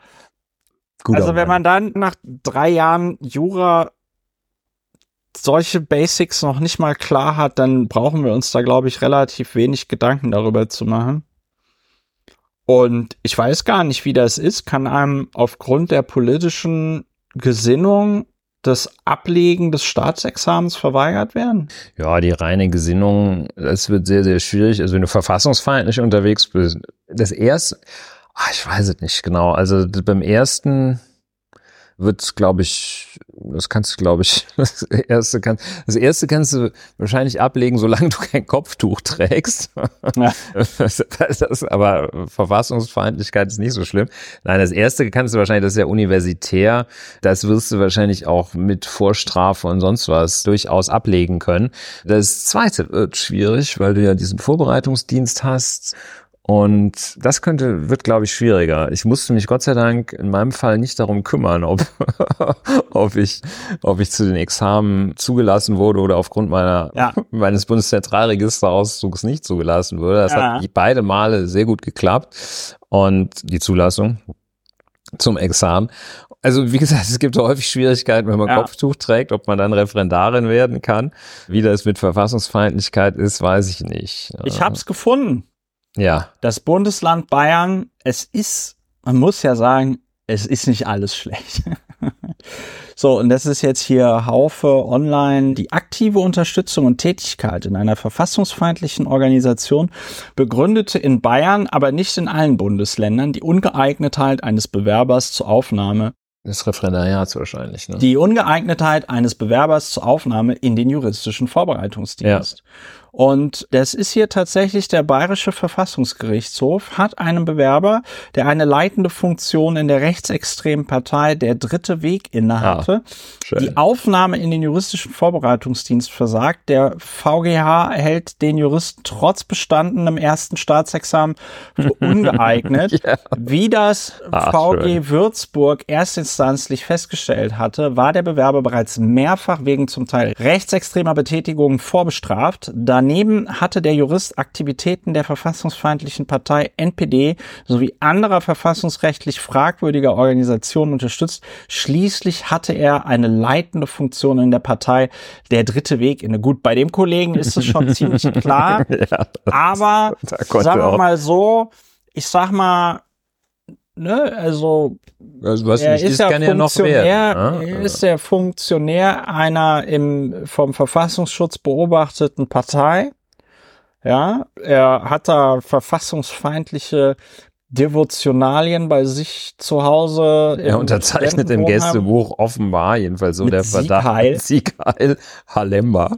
Guter also wenn man dann nach drei Jahren Jura solche Basics noch nicht mal klar hat, dann brauchen wir uns da, glaube ich, relativ wenig Gedanken darüber zu machen. Und ich weiß gar nicht, wie das ist. Kann einem aufgrund der politischen Gesinnung das Ablegen des Staatsexamens verweigert werden? Ja, die reine Gesinnung, das wird sehr, sehr schwierig. Also wenn du verfassungsfeindlich unterwegs bist, das erste, ah, ich weiß es nicht genau. Also beim ersten wird, glaube ich, das kannst du, glaube ich, das erste kann, das erste kannst du wahrscheinlich ablegen, solange du kein Kopftuch trägst. Ja. Das, das, aber Verfassungsfeindlichkeit ist nicht so schlimm. Nein, das erste kannst du wahrscheinlich, das ist ja universitär, das wirst du wahrscheinlich auch mit Vorstrafe und sonst was durchaus ablegen können. Das zweite wird schwierig, weil du ja diesen Vorbereitungsdienst hast. Und das könnte, wird, glaube ich, schwieriger. Ich musste mich Gott sei Dank in meinem Fall nicht darum kümmern, ob, ob ich, ob ich zu den Examen zugelassen wurde oder aufgrund meiner, Ja. meines Bundeszentralregisterauszugs nicht zugelassen wurde. Das Ja. hat beide Male sehr gut geklappt. Und die Zulassung zum Examen. Also wie gesagt, es gibt häufig Schwierigkeiten, wenn man Ja. Kopftuch trägt, ob man dann Referendarin werden kann. Wie das mit Verfassungsfeindlichkeit ist, weiß ich nicht. Ich hab's gefunden. Ja, das Bundesland Bayern, es ist, man muss ja sagen, es ist nicht alles schlecht. so, und das ist jetzt hier Haufe Online. Die aktive Unterstützung und Tätigkeit in einer verfassungsfeindlichen Organisation begründete in Bayern, aber nicht in allen Bundesländern, die Ungeeignetheit eines Bewerbers zur Aufnahme das Referendariat wahrscheinlich. Ne? die Ungeeignetheit eines Bewerbers zur Aufnahme in den juristischen Vorbereitungsdienst. Und das ist hier tatsächlich der Bayerische Verfassungsgerichtshof, hat einen Bewerber, der eine leitende Funktion in der rechtsextremen Partei Der Dritte Weg innehatte, schön. die Aufnahme in den juristischen Vorbereitungsdienst versagt. Der VGH hält den Juristen trotz bestandenem ersten Staatsexamen für ungeeignet. Ja. Wie das Ach, VG schön. Würzburg erstinstanzlich festgestellt hatte, war der Bewerber bereits mehrfach wegen zum Teil rechtsextremer Betätigungen vorbestraft. Daneben hatte der Jurist Aktivitäten der verfassungsfeindlichen Partei NPD sowie anderer verfassungsrechtlich fragwürdiger Organisationen unterstützt. Schließlich hatte er eine leitende Funktion in der Partei Der Dritte Weg inne. Gut, bei dem Kollegen ist es schon ziemlich klar. ja, Aber sagen wir mal so, ich sag mal, ne, also also, was er nicht ist, ist, ja kann ja noch Funktionär, werden. er ne? ist der Funktionär einer im vom Verfassungsschutz beobachteten Partei. Ja, er hat da verfassungsfeindliche Devotionalien bei sich zu Hause. Er unterzeichnet im Gästebuch offenbar, jedenfalls so der Verdacht. Siegheil Halemba.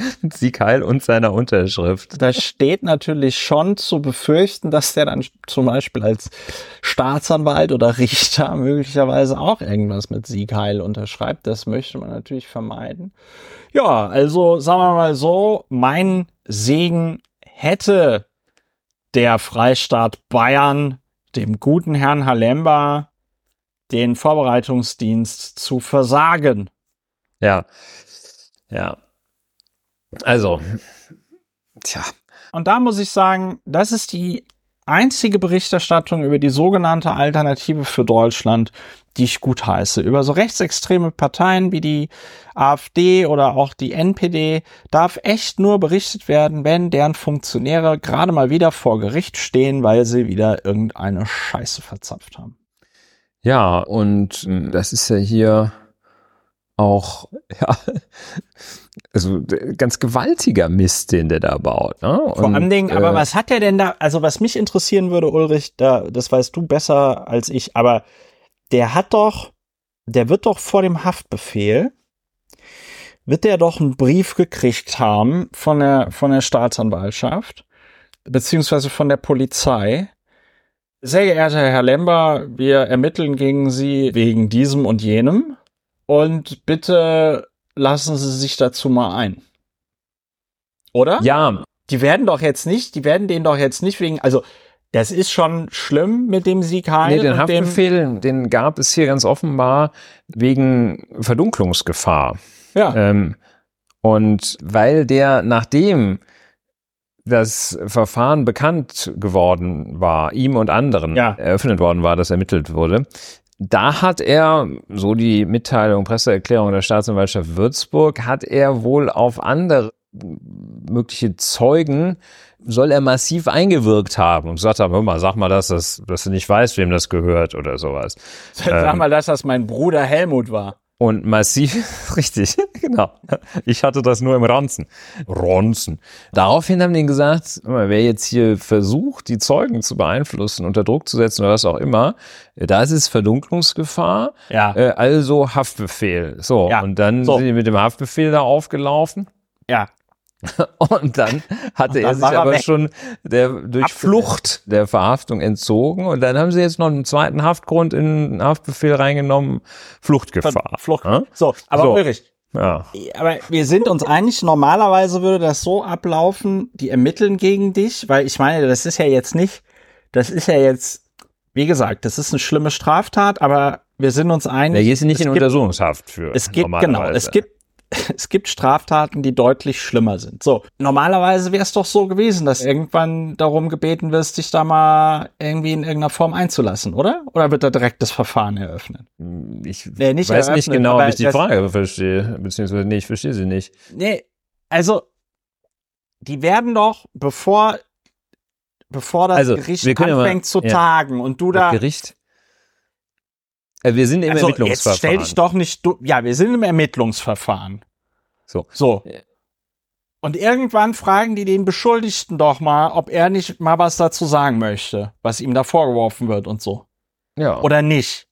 Siegheil und seiner Unterschrift. Da steht natürlich schon zu befürchten, dass der dann zum Beispiel als Staatsanwalt oder Richter möglicherweise auch irgendwas mit Siegheil unterschreibt. Das möchte man natürlich vermeiden. Ja, also sagen wir mal so, mein Segen hätte der Freistaat Bayern dem guten Herrn Halemba den Vorbereitungsdienst zu versagen. Ja. Ja. Also, tja. Und da muss ich sagen, das ist die einzige Berichterstattung über die sogenannte Alternative für Deutschland, die ich gut heiße. Über so rechtsextreme Parteien wie die AfD oder auch die NPD darf echt nur berichtet werden, wenn deren Funktionäre gerade mal wieder vor Gericht stehen, weil sie wieder irgendeine Scheiße verzapft haben. Ja, und das ist ja hier auch, ja, also ganz gewaltiger Mist, den der da baut. Ne? Und, Vor allen Dingen, äh, aber was hat der denn da, also was mich interessieren würde, Ulrich, da, das weißt du besser als ich, aber der hat doch, der wird doch vor dem Haftbefehl, wird der doch einen Brief gekriegt haben von der, von der Staatsanwaltschaft, beziehungsweise von der Polizei. Sehr geehrter Herr Lember, wir ermitteln gegen Sie wegen diesem und jenem und bitte lassen Sie sich dazu mal ein. Oder? Ja. Die werden doch jetzt nicht, die werden den doch jetzt nicht wegen, also das ist schon schlimm mit dem Sieg Heil. Nee, den Haftbefehl, den gab es hier ganz offenbar wegen Verdunklungsgefahr. Ja. Ähm, und weil der, nachdem das Verfahren bekannt geworden war, ihm und anderen ja. eröffnet worden war, das ermittelt wurde, da hat er, so die Mitteilung, Presseerklärung der Staatsanwaltschaft Würzburg, hat er wohl auf andere mögliche Zeugen soll er massiv eingewirkt haben und gesagt haben, hör mal, sag mal, dass, das, dass du nicht weißt, wem das gehört oder sowas. Sag ähm, mal, dass das mein Bruder Helmut war. Und massiv, richtig, genau. Ich hatte das nur im Ronzen. Ronzen. Daraufhin haben die gesagt, wer jetzt hier versucht, die Zeugen zu beeinflussen, unter Druck zu setzen oder was auch immer, da ist es Verdunklungsgefahr. Ja. Äh, also Haftbefehl. So. Ja. Und dann so. sind die mit dem Haftbefehl da aufgelaufen. Ja. Und dann hatte und dann er sich aber weg. schon der, durch Abgefällt. Flucht der Verhaftung entzogen. Und dann haben sie jetzt noch einen zweiten Haftgrund in den Haftbefehl reingenommen, Fluchtgefahr. Flucht. Ja? So, aber so. Ulrich, ja. Aber wir sind uns einig, normalerweise würde das so ablaufen, die ermitteln gegen dich, weil ich meine, das ist ja jetzt nicht, das ist ja jetzt, wie gesagt, das ist eine schlimme Straftat, aber wir sind uns einig. Da gehst du nicht in gibt, Untersuchungshaft für. Es gibt, genau, es gibt, es gibt Straftaten, die deutlich schlimmer sind. So, normalerweise wäre es doch so gewesen, dass irgendwann darum gebeten wirst, dich da mal irgendwie in irgendeiner Form einzulassen, oder? Oder wird da direkt das Verfahren eröffnet? Ich nee, nicht weiß nicht genau, ob ich die Frage verstehe, beziehungsweise nee, ich verstehe sie nicht. Nee, also die werden doch, bevor bevor das also, Gericht anfängt zu ja, tagen und du da Gericht wir sind im also, Ermittlungsverfahren. Jetzt stell dich doch nicht, ja, wir sind im Ermittlungsverfahren. So. So. Und irgendwann fragen die den Beschuldigten doch mal, ob er nicht mal was dazu sagen möchte, was ihm da vorgeworfen wird und so. Ja. Oder nicht.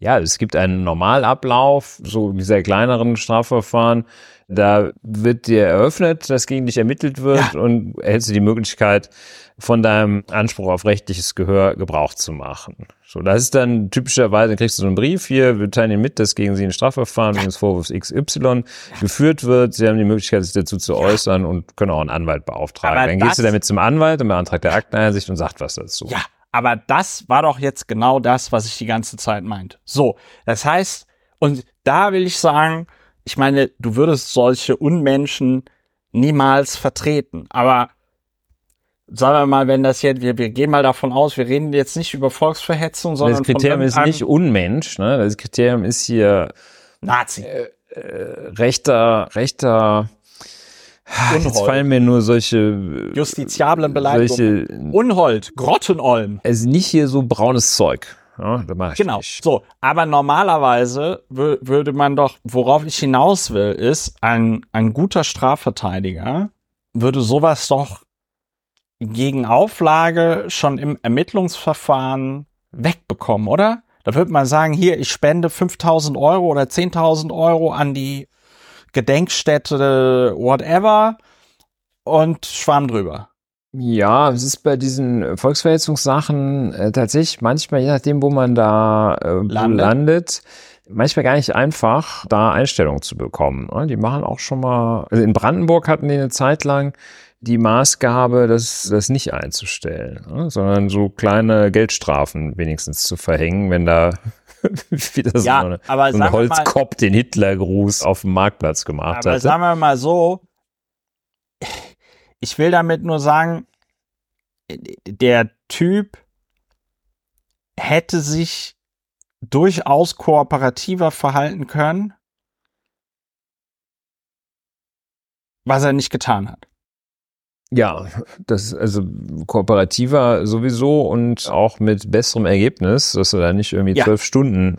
Ja, es gibt einen Normalablauf, so dieser kleineren Strafverfahren. Da wird dir eröffnet, dass gegen dich ermittelt wird ja. und erhältst du die Möglichkeit, von deinem Anspruch auf rechtliches Gehör Gebrauch zu machen. So, das ist dann typischerweise, kriegst du so einen Brief hier, wir teilen Ihnen mit, dass gegen Sie ein Strafverfahren wegen des Vorwurfs XY geführt wird. Sie haben die Möglichkeit, sich dazu zu äußern und können auch einen Anwalt beauftragen. Aber dann gehst du damit zum Anwalt und beantragt der Akteneinsicht und sagt was dazu. Ja, aber das war doch jetzt genau das, was ich die ganze Zeit meinte. So, das heißt, und da will ich sagen, ich meine, du würdest solche Unmenschen niemals vertreten, aber sagen wir mal, wenn das jetzt, wir, wir gehen mal davon aus, wir reden jetzt nicht über Volksverhetzung, sondern das Kriterium ist nicht Unmensch, ne? Das Kriterium ist hier Nazi. Äh, äh, rechter, rechter. Unhold. Jetzt fallen mir nur solche justiziablen Beleidigungen. Solche, Unhold, Grottenolm. Also nicht hier so braunes Zeug. Ja, genau. Nicht. So, aber normalerweise würde man doch, worauf ich hinaus will, ist ein ein guter Strafverteidiger würde sowas doch gegen Auflage schon im Ermittlungsverfahren wegbekommen, oder? Da würde man sagen, hier, ich spende 5000 Euro oder 10.000 Euro an die Gedenkstätte, whatever, und schwamm drüber. Ja, es ist bei diesen Volksverhetzungssachen äh, tatsächlich manchmal, je nachdem, wo man da äh, landet. landet, manchmal gar nicht einfach, da Einstellungen zu bekommen. Ne? Die machen auch schon mal, also in Brandenburg hatten die eine Zeit lang die Maßgabe, das, das nicht einzustellen, ne? sondern so kleine Geldstrafen wenigstens zu verhängen, wenn da wieder so, ja, eine, aber so ein Holzkopf den Hitlergruß auf dem Marktplatz gemacht aber hatte. sagen wir mal so, ich will damit nur sagen, der Typ hätte sich durchaus kooperativer verhalten können, was er nicht getan hat. Ja, das also kooperativer sowieso und auch mit besserem Ergebnis, dass er da nicht irgendwie ja. zwölf Stunden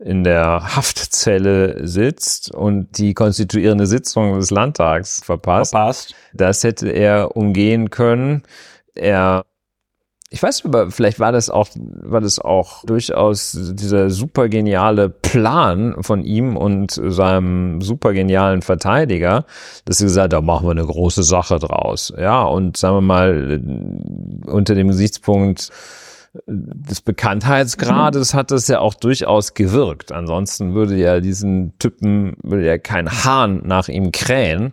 in der Haftzelle sitzt und die konstituierende Sitzung des Landtags verpasst. verpasst. Das hätte er umgehen können. Er ich weiß aber, vielleicht war das auch, war das auch durchaus dieser super geniale Plan von ihm und seinem super genialen Verteidiger, dass sie gesagt da machen wir eine große Sache draus. Ja, und sagen wir mal, unter dem Gesichtspunkt, des Bekanntheitsgrades hat das ja auch durchaus gewirkt. Ansonsten würde ja diesen Typen, würde ja kein Hahn nach ihm krähen.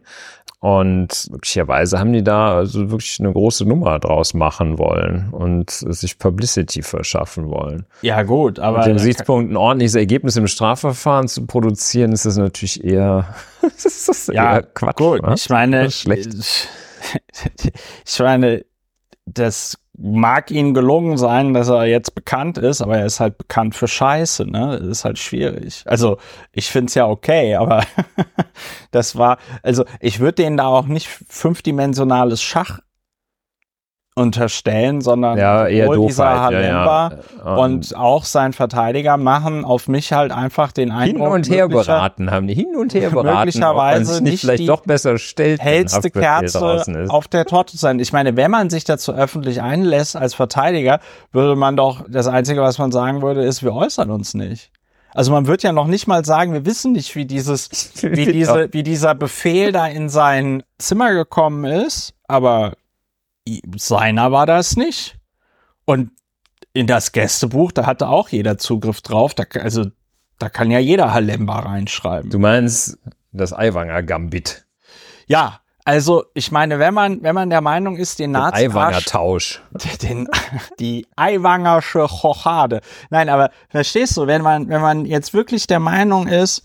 Und möglicherweise haben die da also wirklich eine große Nummer draus machen wollen und sich Publicity verschaffen wollen. Ja, gut, aber. Mit dem Gesichtspunkt, ein ordentliches Ergebnis im Strafverfahren zu produzieren, ist das natürlich eher, das ist ja, eher Quatsch. Gut, ne? ich meine, schlecht. ich meine, das mag ihnen gelungen sein, dass er jetzt bekannt ist, aber er ist halt bekannt für Scheiße, ne? Das ist halt schwierig. Also, ich find's ja okay, aber das war, also ich würde denen da auch nicht fünfdimensionales Schach unterstellen, sondern ja, eher dieser Halemba ja, ja. und auch sein Verteidiger machen auf mich halt einfach den Eindruck. Hin und her beraten haben die hin und her beraten, möglicherweise nicht, vielleicht doch besser stellt, hellste Kerze auf der Torte sein. Ich meine, wenn man sich dazu öffentlich einlässt als Verteidiger, würde man doch das einzige, was man sagen würde, ist, wir äußern uns nicht. Also man wird ja noch nicht mal sagen, wir wissen nicht, wie dieses, wie diese, wie dieser Befehl da in sein Zimmer gekommen ist, aber seiner war das nicht. Und in das Gästebuch, da hatte auch jeder Zugriff drauf. Da, also da kann ja jeder Halemba reinschreiben. Du meinst das Aiwanger Gambit? Ja, also ich meine, wenn man wenn man der Meinung ist, den Nazi Aiwanger Tausch, den, die Aiwangersche Chochade. Nein, aber verstehst du, wenn man wenn man jetzt wirklich der Meinung ist,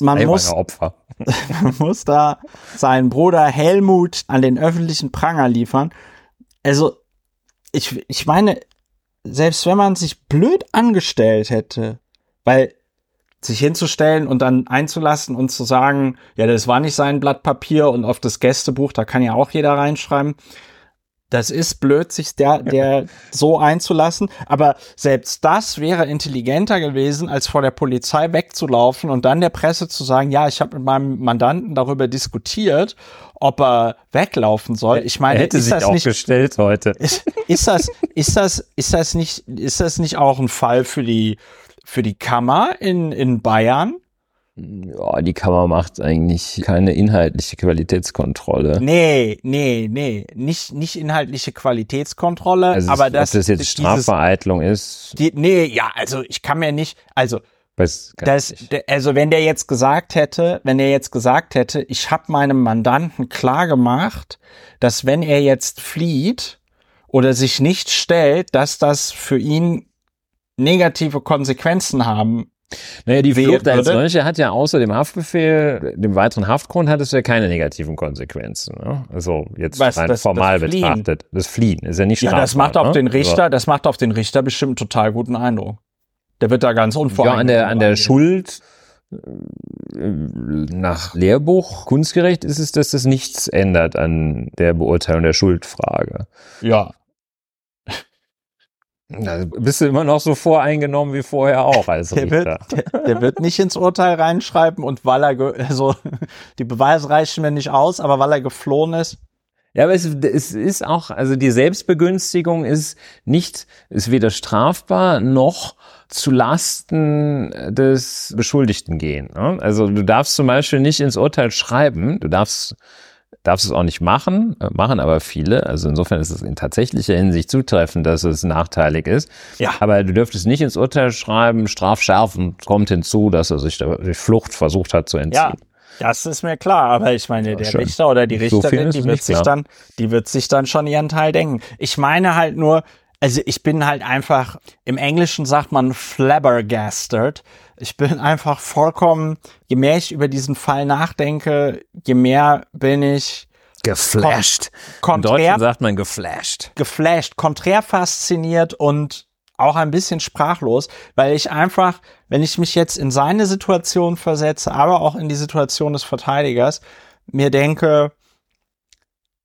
man muss, Opfer. man muss da seinen Bruder Helmut an den öffentlichen Pranger liefern. Also, ich, ich meine, selbst wenn man sich blöd angestellt hätte, weil sich hinzustellen und dann einzulassen und zu sagen, ja, das war nicht sein Blatt Papier und auf das Gästebuch, da kann ja auch jeder reinschreiben das ist blöd, sich der, der so einzulassen. Aber selbst das wäre intelligenter gewesen, als vor der Polizei wegzulaufen und dann der Presse zu sagen, ja, ich habe mit meinem Mandanten darüber diskutiert, ob er weglaufen soll. Ich meine, er hätte sich auch nicht, gestellt heute. Ist, ist das, ist das, ist das nicht, ist das nicht auch ein Fall für die, für die Kammer in, in Bayern? Ja, die Kammer macht eigentlich keine inhaltliche Qualitätskontrolle. Nee, nee, nee, nicht, nicht inhaltliche Qualitätskontrolle, also aber das, ob das jetzt Strafvereitlung ist. Die, nee, ja, also ich kann mir nicht, also das, also wenn der jetzt gesagt hätte, wenn er jetzt gesagt hätte, ich habe meinem Mandanten klar gemacht, dass wenn er jetzt flieht oder sich nicht stellt, dass das für ihn negative Konsequenzen haben naja, die Flucht als solche hat ja außer dem Haftbefehl, dem weiteren Haftgrund, hat es ja keine negativen Konsequenzen. Ne? Also jetzt Was, rein das, formal das betrachtet. Das Fliehen ist ja nicht strafbar. Ja, das macht auf ne? den Richter, also das macht auf den Richter bestimmt einen total guten Eindruck. Der wird da ganz unvoreingenommen. Ja, an der, an der Schuld äh, nach Lehrbuch kunstgerecht ist es, dass das nichts ändert an der Beurteilung der Schuldfrage. Ja, da bist du immer noch so voreingenommen wie vorher auch als der Richter. Wird, der, der, wird nicht ins Urteil reinschreiben und weil er, also die Beweise reichen mir nicht aus, aber weil er geflohen ist. Ja, aber es, es ist auch, also die Selbstbegünstigung ist nicht, ist weder strafbar noch zu Lasten des Beschuldigten gehen. Ne? Also du darfst zum Beispiel nicht ins Urteil schreiben, du darfst darfst es auch nicht machen, äh, machen aber viele. Also insofern ist es in tatsächlicher Hinsicht zutreffend, dass es nachteilig ist. Ja. Aber du dürftest nicht ins Urteil schreiben, strafschärfend kommt hinzu, dass er sich durch Flucht versucht hat zu entziehen. Ja. Das ist mir klar, aber ich meine, der schön. Richter oder die Richterin, so die wird sich dann, die wird sich dann schon ihren Teil denken. Ich meine halt nur, also ich bin halt einfach, im Englischen sagt man flabbergasted. Ich bin einfach vollkommen, je mehr ich über diesen Fall nachdenke, je mehr bin ich geflasht. Kon Im Deutschen sagt man geflasht. Geflasht, konträr fasziniert und auch ein bisschen sprachlos, weil ich einfach, wenn ich mich jetzt in seine Situation versetze, aber auch in die Situation des Verteidigers, mir denke,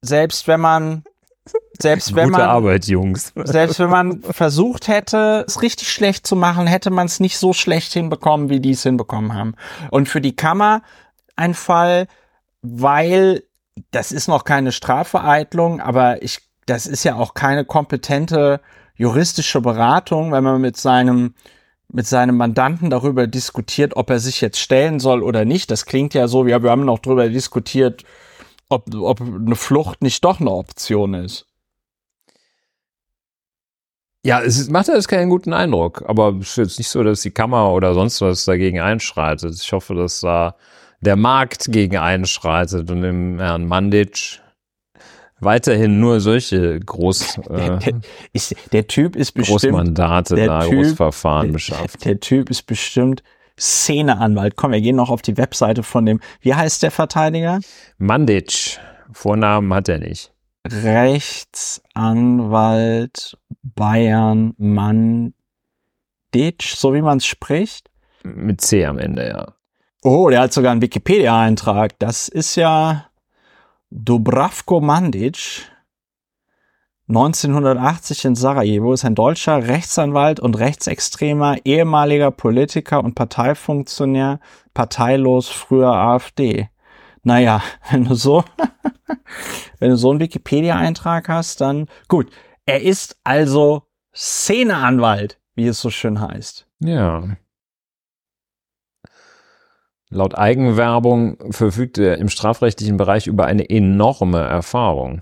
selbst wenn man selbst wenn Gute man Arbeit, Jungs. Selbst wenn man versucht hätte, es richtig schlecht zu machen, hätte man es nicht so schlecht hinbekommen, wie die es hinbekommen haben. Und für die Kammer ein Fall, weil das ist noch keine Strafvereitlung, aber ich, das ist ja auch keine kompetente juristische Beratung, wenn man mit seinem mit seinem Mandanten darüber diskutiert, ob er sich jetzt stellen soll oder nicht. Das klingt ja so, wir haben noch darüber diskutiert, ob, ob eine Flucht nicht doch eine Option ist. Ja, es macht alles keinen guten Eindruck, aber es ist jetzt nicht so, dass die Kammer oder sonst was dagegen einschreitet. Ich hoffe, dass da der Markt gegen einschreitet und dem Herrn Mandic weiterhin nur solche Groß, äh, ist, der Typ ist bestimmt Großmandate der da, typ, Großverfahren beschafft. Der, der Typ ist bestimmt Szeneanwalt. Komm, wir gehen noch auf die Webseite von dem. Wie heißt der Verteidiger? Mandic. Vornamen hat er nicht. Rechtsanwalt Bayern Mandic, so wie man es spricht. Mit C am Ende, ja. Oh, der hat sogar einen Wikipedia-Eintrag. Das ist ja Dubravko Mandic. 1980 in Sarajevo ist ein deutscher Rechtsanwalt und rechtsextremer ehemaliger Politiker und Parteifunktionär, parteilos, früher AfD. Naja, wenn du so, wenn du so einen Wikipedia-Eintrag hast, dann gut. Er ist also Szeneanwalt, wie es so schön heißt. Ja. Laut Eigenwerbung verfügt er im strafrechtlichen Bereich über eine enorme Erfahrung.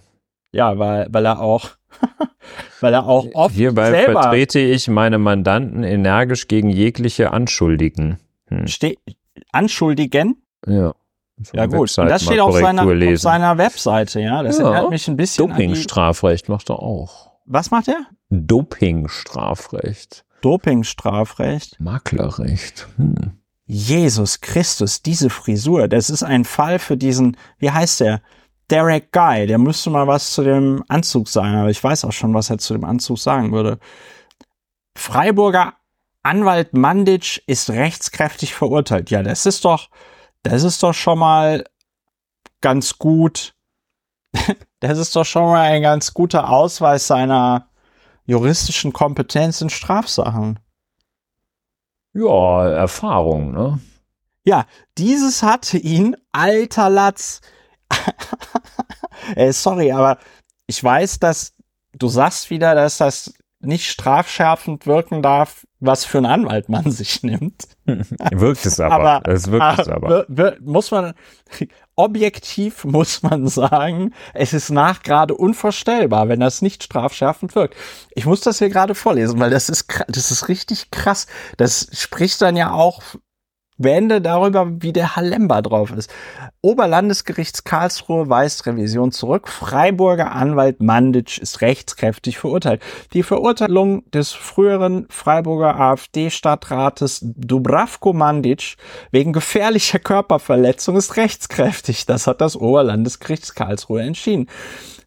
Ja, weil, weil er auch, weil er auch oft Hierbei selber vertrete ich meine Mandanten energisch gegen jegliche Anschuldigen. Hm. Ste Anschuldigen? Ja. Ja gut, und das steht auf seiner, auf seiner Webseite, ja. Das ja. erinnert mich ein bisschen Dopingstrafrecht macht er auch. Was macht er? Dopingstrafrecht. Dopingstrafrecht. Maklerrecht. Hm. Jesus Christus, diese Frisur, das ist ein Fall für diesen, wie heißt der? Derek Guy, der müsste mal was zu dem Anzug sagen, aber ich weiß auch schon, was er zu dem Anzug sagen würde. Freiburger Anwalt Mandic ist rechtskräftig verurteilt. Ja, das ist doch, das ist doch schon mal ganz gut. das ist doch schon mal ein ganz guter Ausweis seiner juristischen Kompetenz in Strafsachen. Ja, Erfahrung, ne? Ja, dieses hatte ihn, alter Latz, äh, sorry, aber ich weiß, dass du sagst wieder, dass das nicht strafschärfend wirken darf, was für ein Anwalt man sich nimmt. wirkt es aber. aber es wirkt es aber. Muss man, objektiv muss man sagen, es ist nach gerade unvorstellbar, wenn das nicht strafschärfend wirkt. Ich muss das hier gerade vorlesen, weil das ist, das ist richtig krass. Das spricht dann ja auch Wende darüber, wie der Halemba drauf ist. Oberlandesgerichts Karlsruhe weist Revision zurück. Freiburger Anwalt Manditsch ist rechtskräftig verurteilt. Die Verurteilung des früheren Freiburger AfD-Stadtrates Dubravko Manditsch wegen gefährlicher Körperverletzung ist rechtskräftig. Das hat das Oberlandesgericht Karlsruhe entschieden.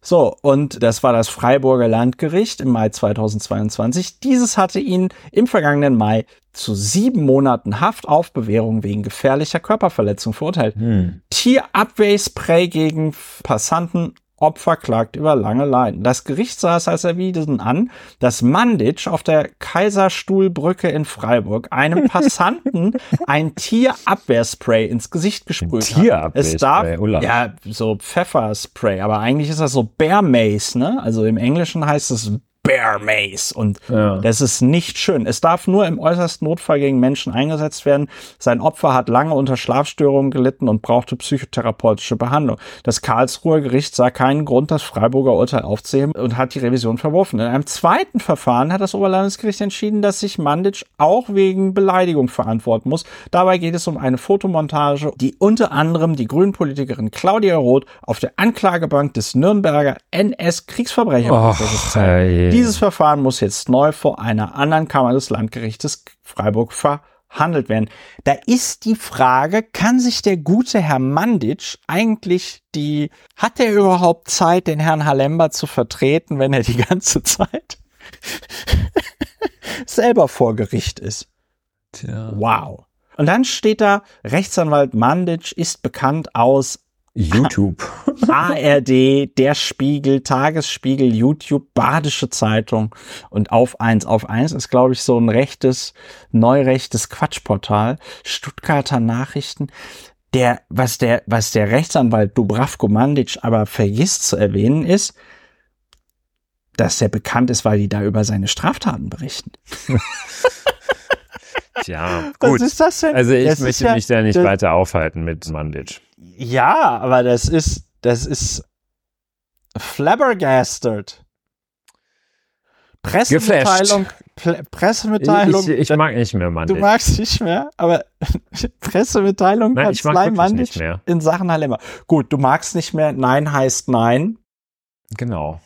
So, und das war das Freiburger Landgericht im Mai 2022. Dieses hatte ihn im vergangenen Mai zu sieben Monaten Haft auf Bewährung wegen gefährlicher Körperverletzung verurteilt. Hm. Tierabwehrspray gegen Passanten Opfer klagt über lange Leiden. Das Gericht saß als erwiesen an, dass Manditsch auf der Kaiserstuhlbrücke in Freiburg einem Passanten ein Tierabwehrspray ins Gesicht gesprüht hat. Es darf, ja, so Pfefferspray, aber eigentlich ist das so Bear Mace, ne? Also im Englischen heißt es Bear Mace. Und ja. das ist nicht schön. Es darf nur im äußersten Notfall gegen Menschen eingesetzt werden. Sein Opfer hat lange unter Schlafstörungen gelitten und brauchte psychotherapeutische Behandlung. Das Karlsruher Gericht sah keinen Grund, das Freiburger Urteil aufzuheben und hat die Revision verworfen. In einem zweiten Verfahren hat das Oberlandesgericht entschieden, dass sich Manditsch auch wegen Beleidigung verantworten muss. Dabei geht es um eine Fotomontage, die unter anderem die Grünpolitikerin Claudia Roth auf der Anklagebank des Nürnberger NS-Kriegsverbrecherprozesses zeigt. Dieses Verfahren muss jetzt neu vor einer anderen Kammer des Landgerichtes Freiburg verhandelt werden. Da ist die Frage, kann sich der gute Herr Manditsch eigentlich die, hat er überhaupt Zeit, den Herrn Halember zu vertreten, wenn er die ganze Zeit selber vor Gericht ist? Tja. Wow. Und dann steht da, Rechtsanwalt Manditsch ist bekannt aus YouTube. ARD, Der Spiegel, Tagesspiegel, YouTube, Badische Zeitung und auf eins. Auf eins ist, glaube ich, so ein rechtes, neurechtes Quatschportal. Stuttgarter Nachrichten. Der, was der, was der Rechtsanwalt Dubravko Mandic aber vergisst zu erwähnen ist, dass er bekannt ist, weil die da über seine Straftaten berichten. Tja, gut. Was ist das denn? Also ich das möchte mich ja, da nicht weiter aufhalten mit Mandic. Ja, aber das ist, das ist flabbergasted. Pressemitteilung, Pressemitteilung. Ich, ich, mag nicht mehr Mandich. Du magst nicht mehr, aber Pressemitteilung nein, ich mag nicht mehr. in Sachen Halemma. Gut, du magst nicht mehr. Nein heißt Nein. Genau.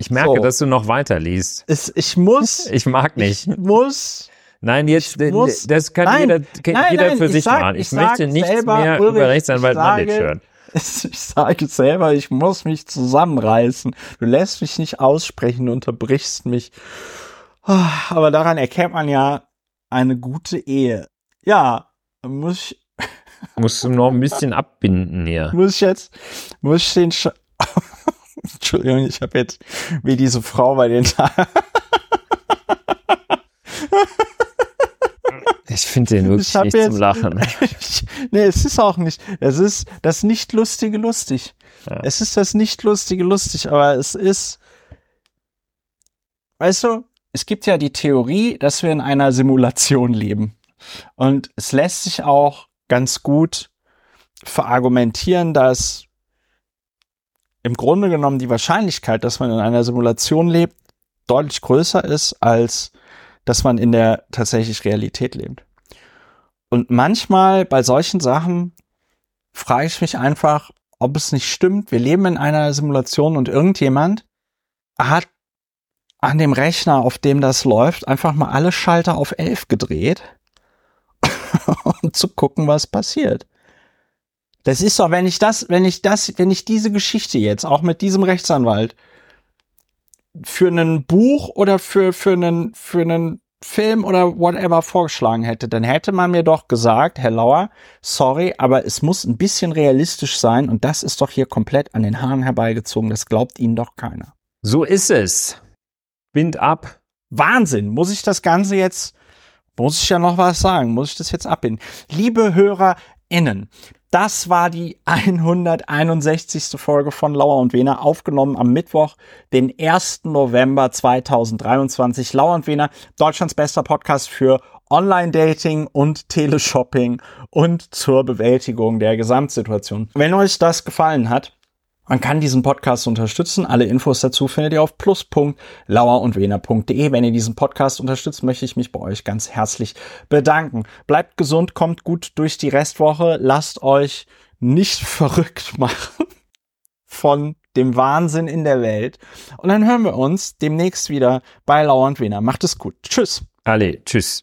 Ich merke, so. dass du noch weiter liest. Es, ich muss. Ich mag nicht. Ich muss Nein, jetzt, muss, das kann nein, jeder, kann nein, jeder nein, für sich sag, machen. Ich, ich möchte nichts selber, mehr Ulrich, über Rechtsanwalt Manditsch hören. Ich sage selber, ich muss mich zusammenreißen. Du lässt mich nicht aussprechen, du unterbrichst mich. Ah, aber daran erkennt man ja eine gute Ehe. Ja, muss ich. Musst du noch ein bisschen abbinden hier. Muss ich jetzt, muss ich den, Sch Entschuldigung, ich habe jetzt wie diese Frau bei den Tagen. Ich finde den wirklich nicht jetzt, zum Lachen. nee, es ist auch nicht. Es ist das nicht lustige lustig. Ja. Es ist das nicht lustige lustig, aber es ist. Weißt du, es gibt ja die Theorie, dass wir in einer Simulation leben. Und es lässt sich auch ganz gut verargumentieren, dass im Grunde genommen die Wahrscheinlichkeit, dass man in einer Simulation lebt, deutlich größer ist als dass man in der tatsächlich Realität lebt. Und manchmal bei solchen Sachen frage ich mich einfach, ob es nicht stimmt. Wir leben in einer Simulation und irgendjemand hat an dem Rechner, auf dem das läuft, einfach mal alle Schalter auf 11 gedreht, um zu gucken, was passiert. Das ist doch, wenn ich das, wenn ich das, wenn ich diese Geschichte jetzt auch mit diesem Rechtsanwalt für ein Buch oder für, für einen, für einen Film oder whatever vorgeschlagen hätte, dann hätte man mir doch gesagt, Herr Lauer, sorry, aber es muss ein bisschen realistisch sein und das ist doch hier komplett an den Haaren herbeigezogen. Das glaubt Ihnen doch keiner. So ist es. Wind ab. Wahnsinn. Muss ich das Ganze jetzt, muss ich ja noch was sagen? Muss ich das jetzt abbinden? Liebe HörerInnen, das war die 161. Folge von Lauer und Wehner, aufgenommen am Mittwoch, den 1. November 2023. Lauer und Wehner, Deutschlands bester Podcast für Online-Dating und Teleshopping und zur Bewältigung der Gesamtsituation. Wenn euch das gefallen hat, man kann diesen Podcast unterstützen. Alle Infos dazu findet ihr auf plus.lauerundwener.de. Wenn ihr diesen Podcast unterstützt, möchte ich mich bei euch ganz herzlich bedanken. Bleibt gesund, kommt gut durch die Restwoche. Lasst euch nicht verrückt machen von dem Wahnsinn in der Welt. Und dann hören wir uns demnächst wieder bei Lauer und Wener. Macht es gut. Tschüss. Alle, tschüss.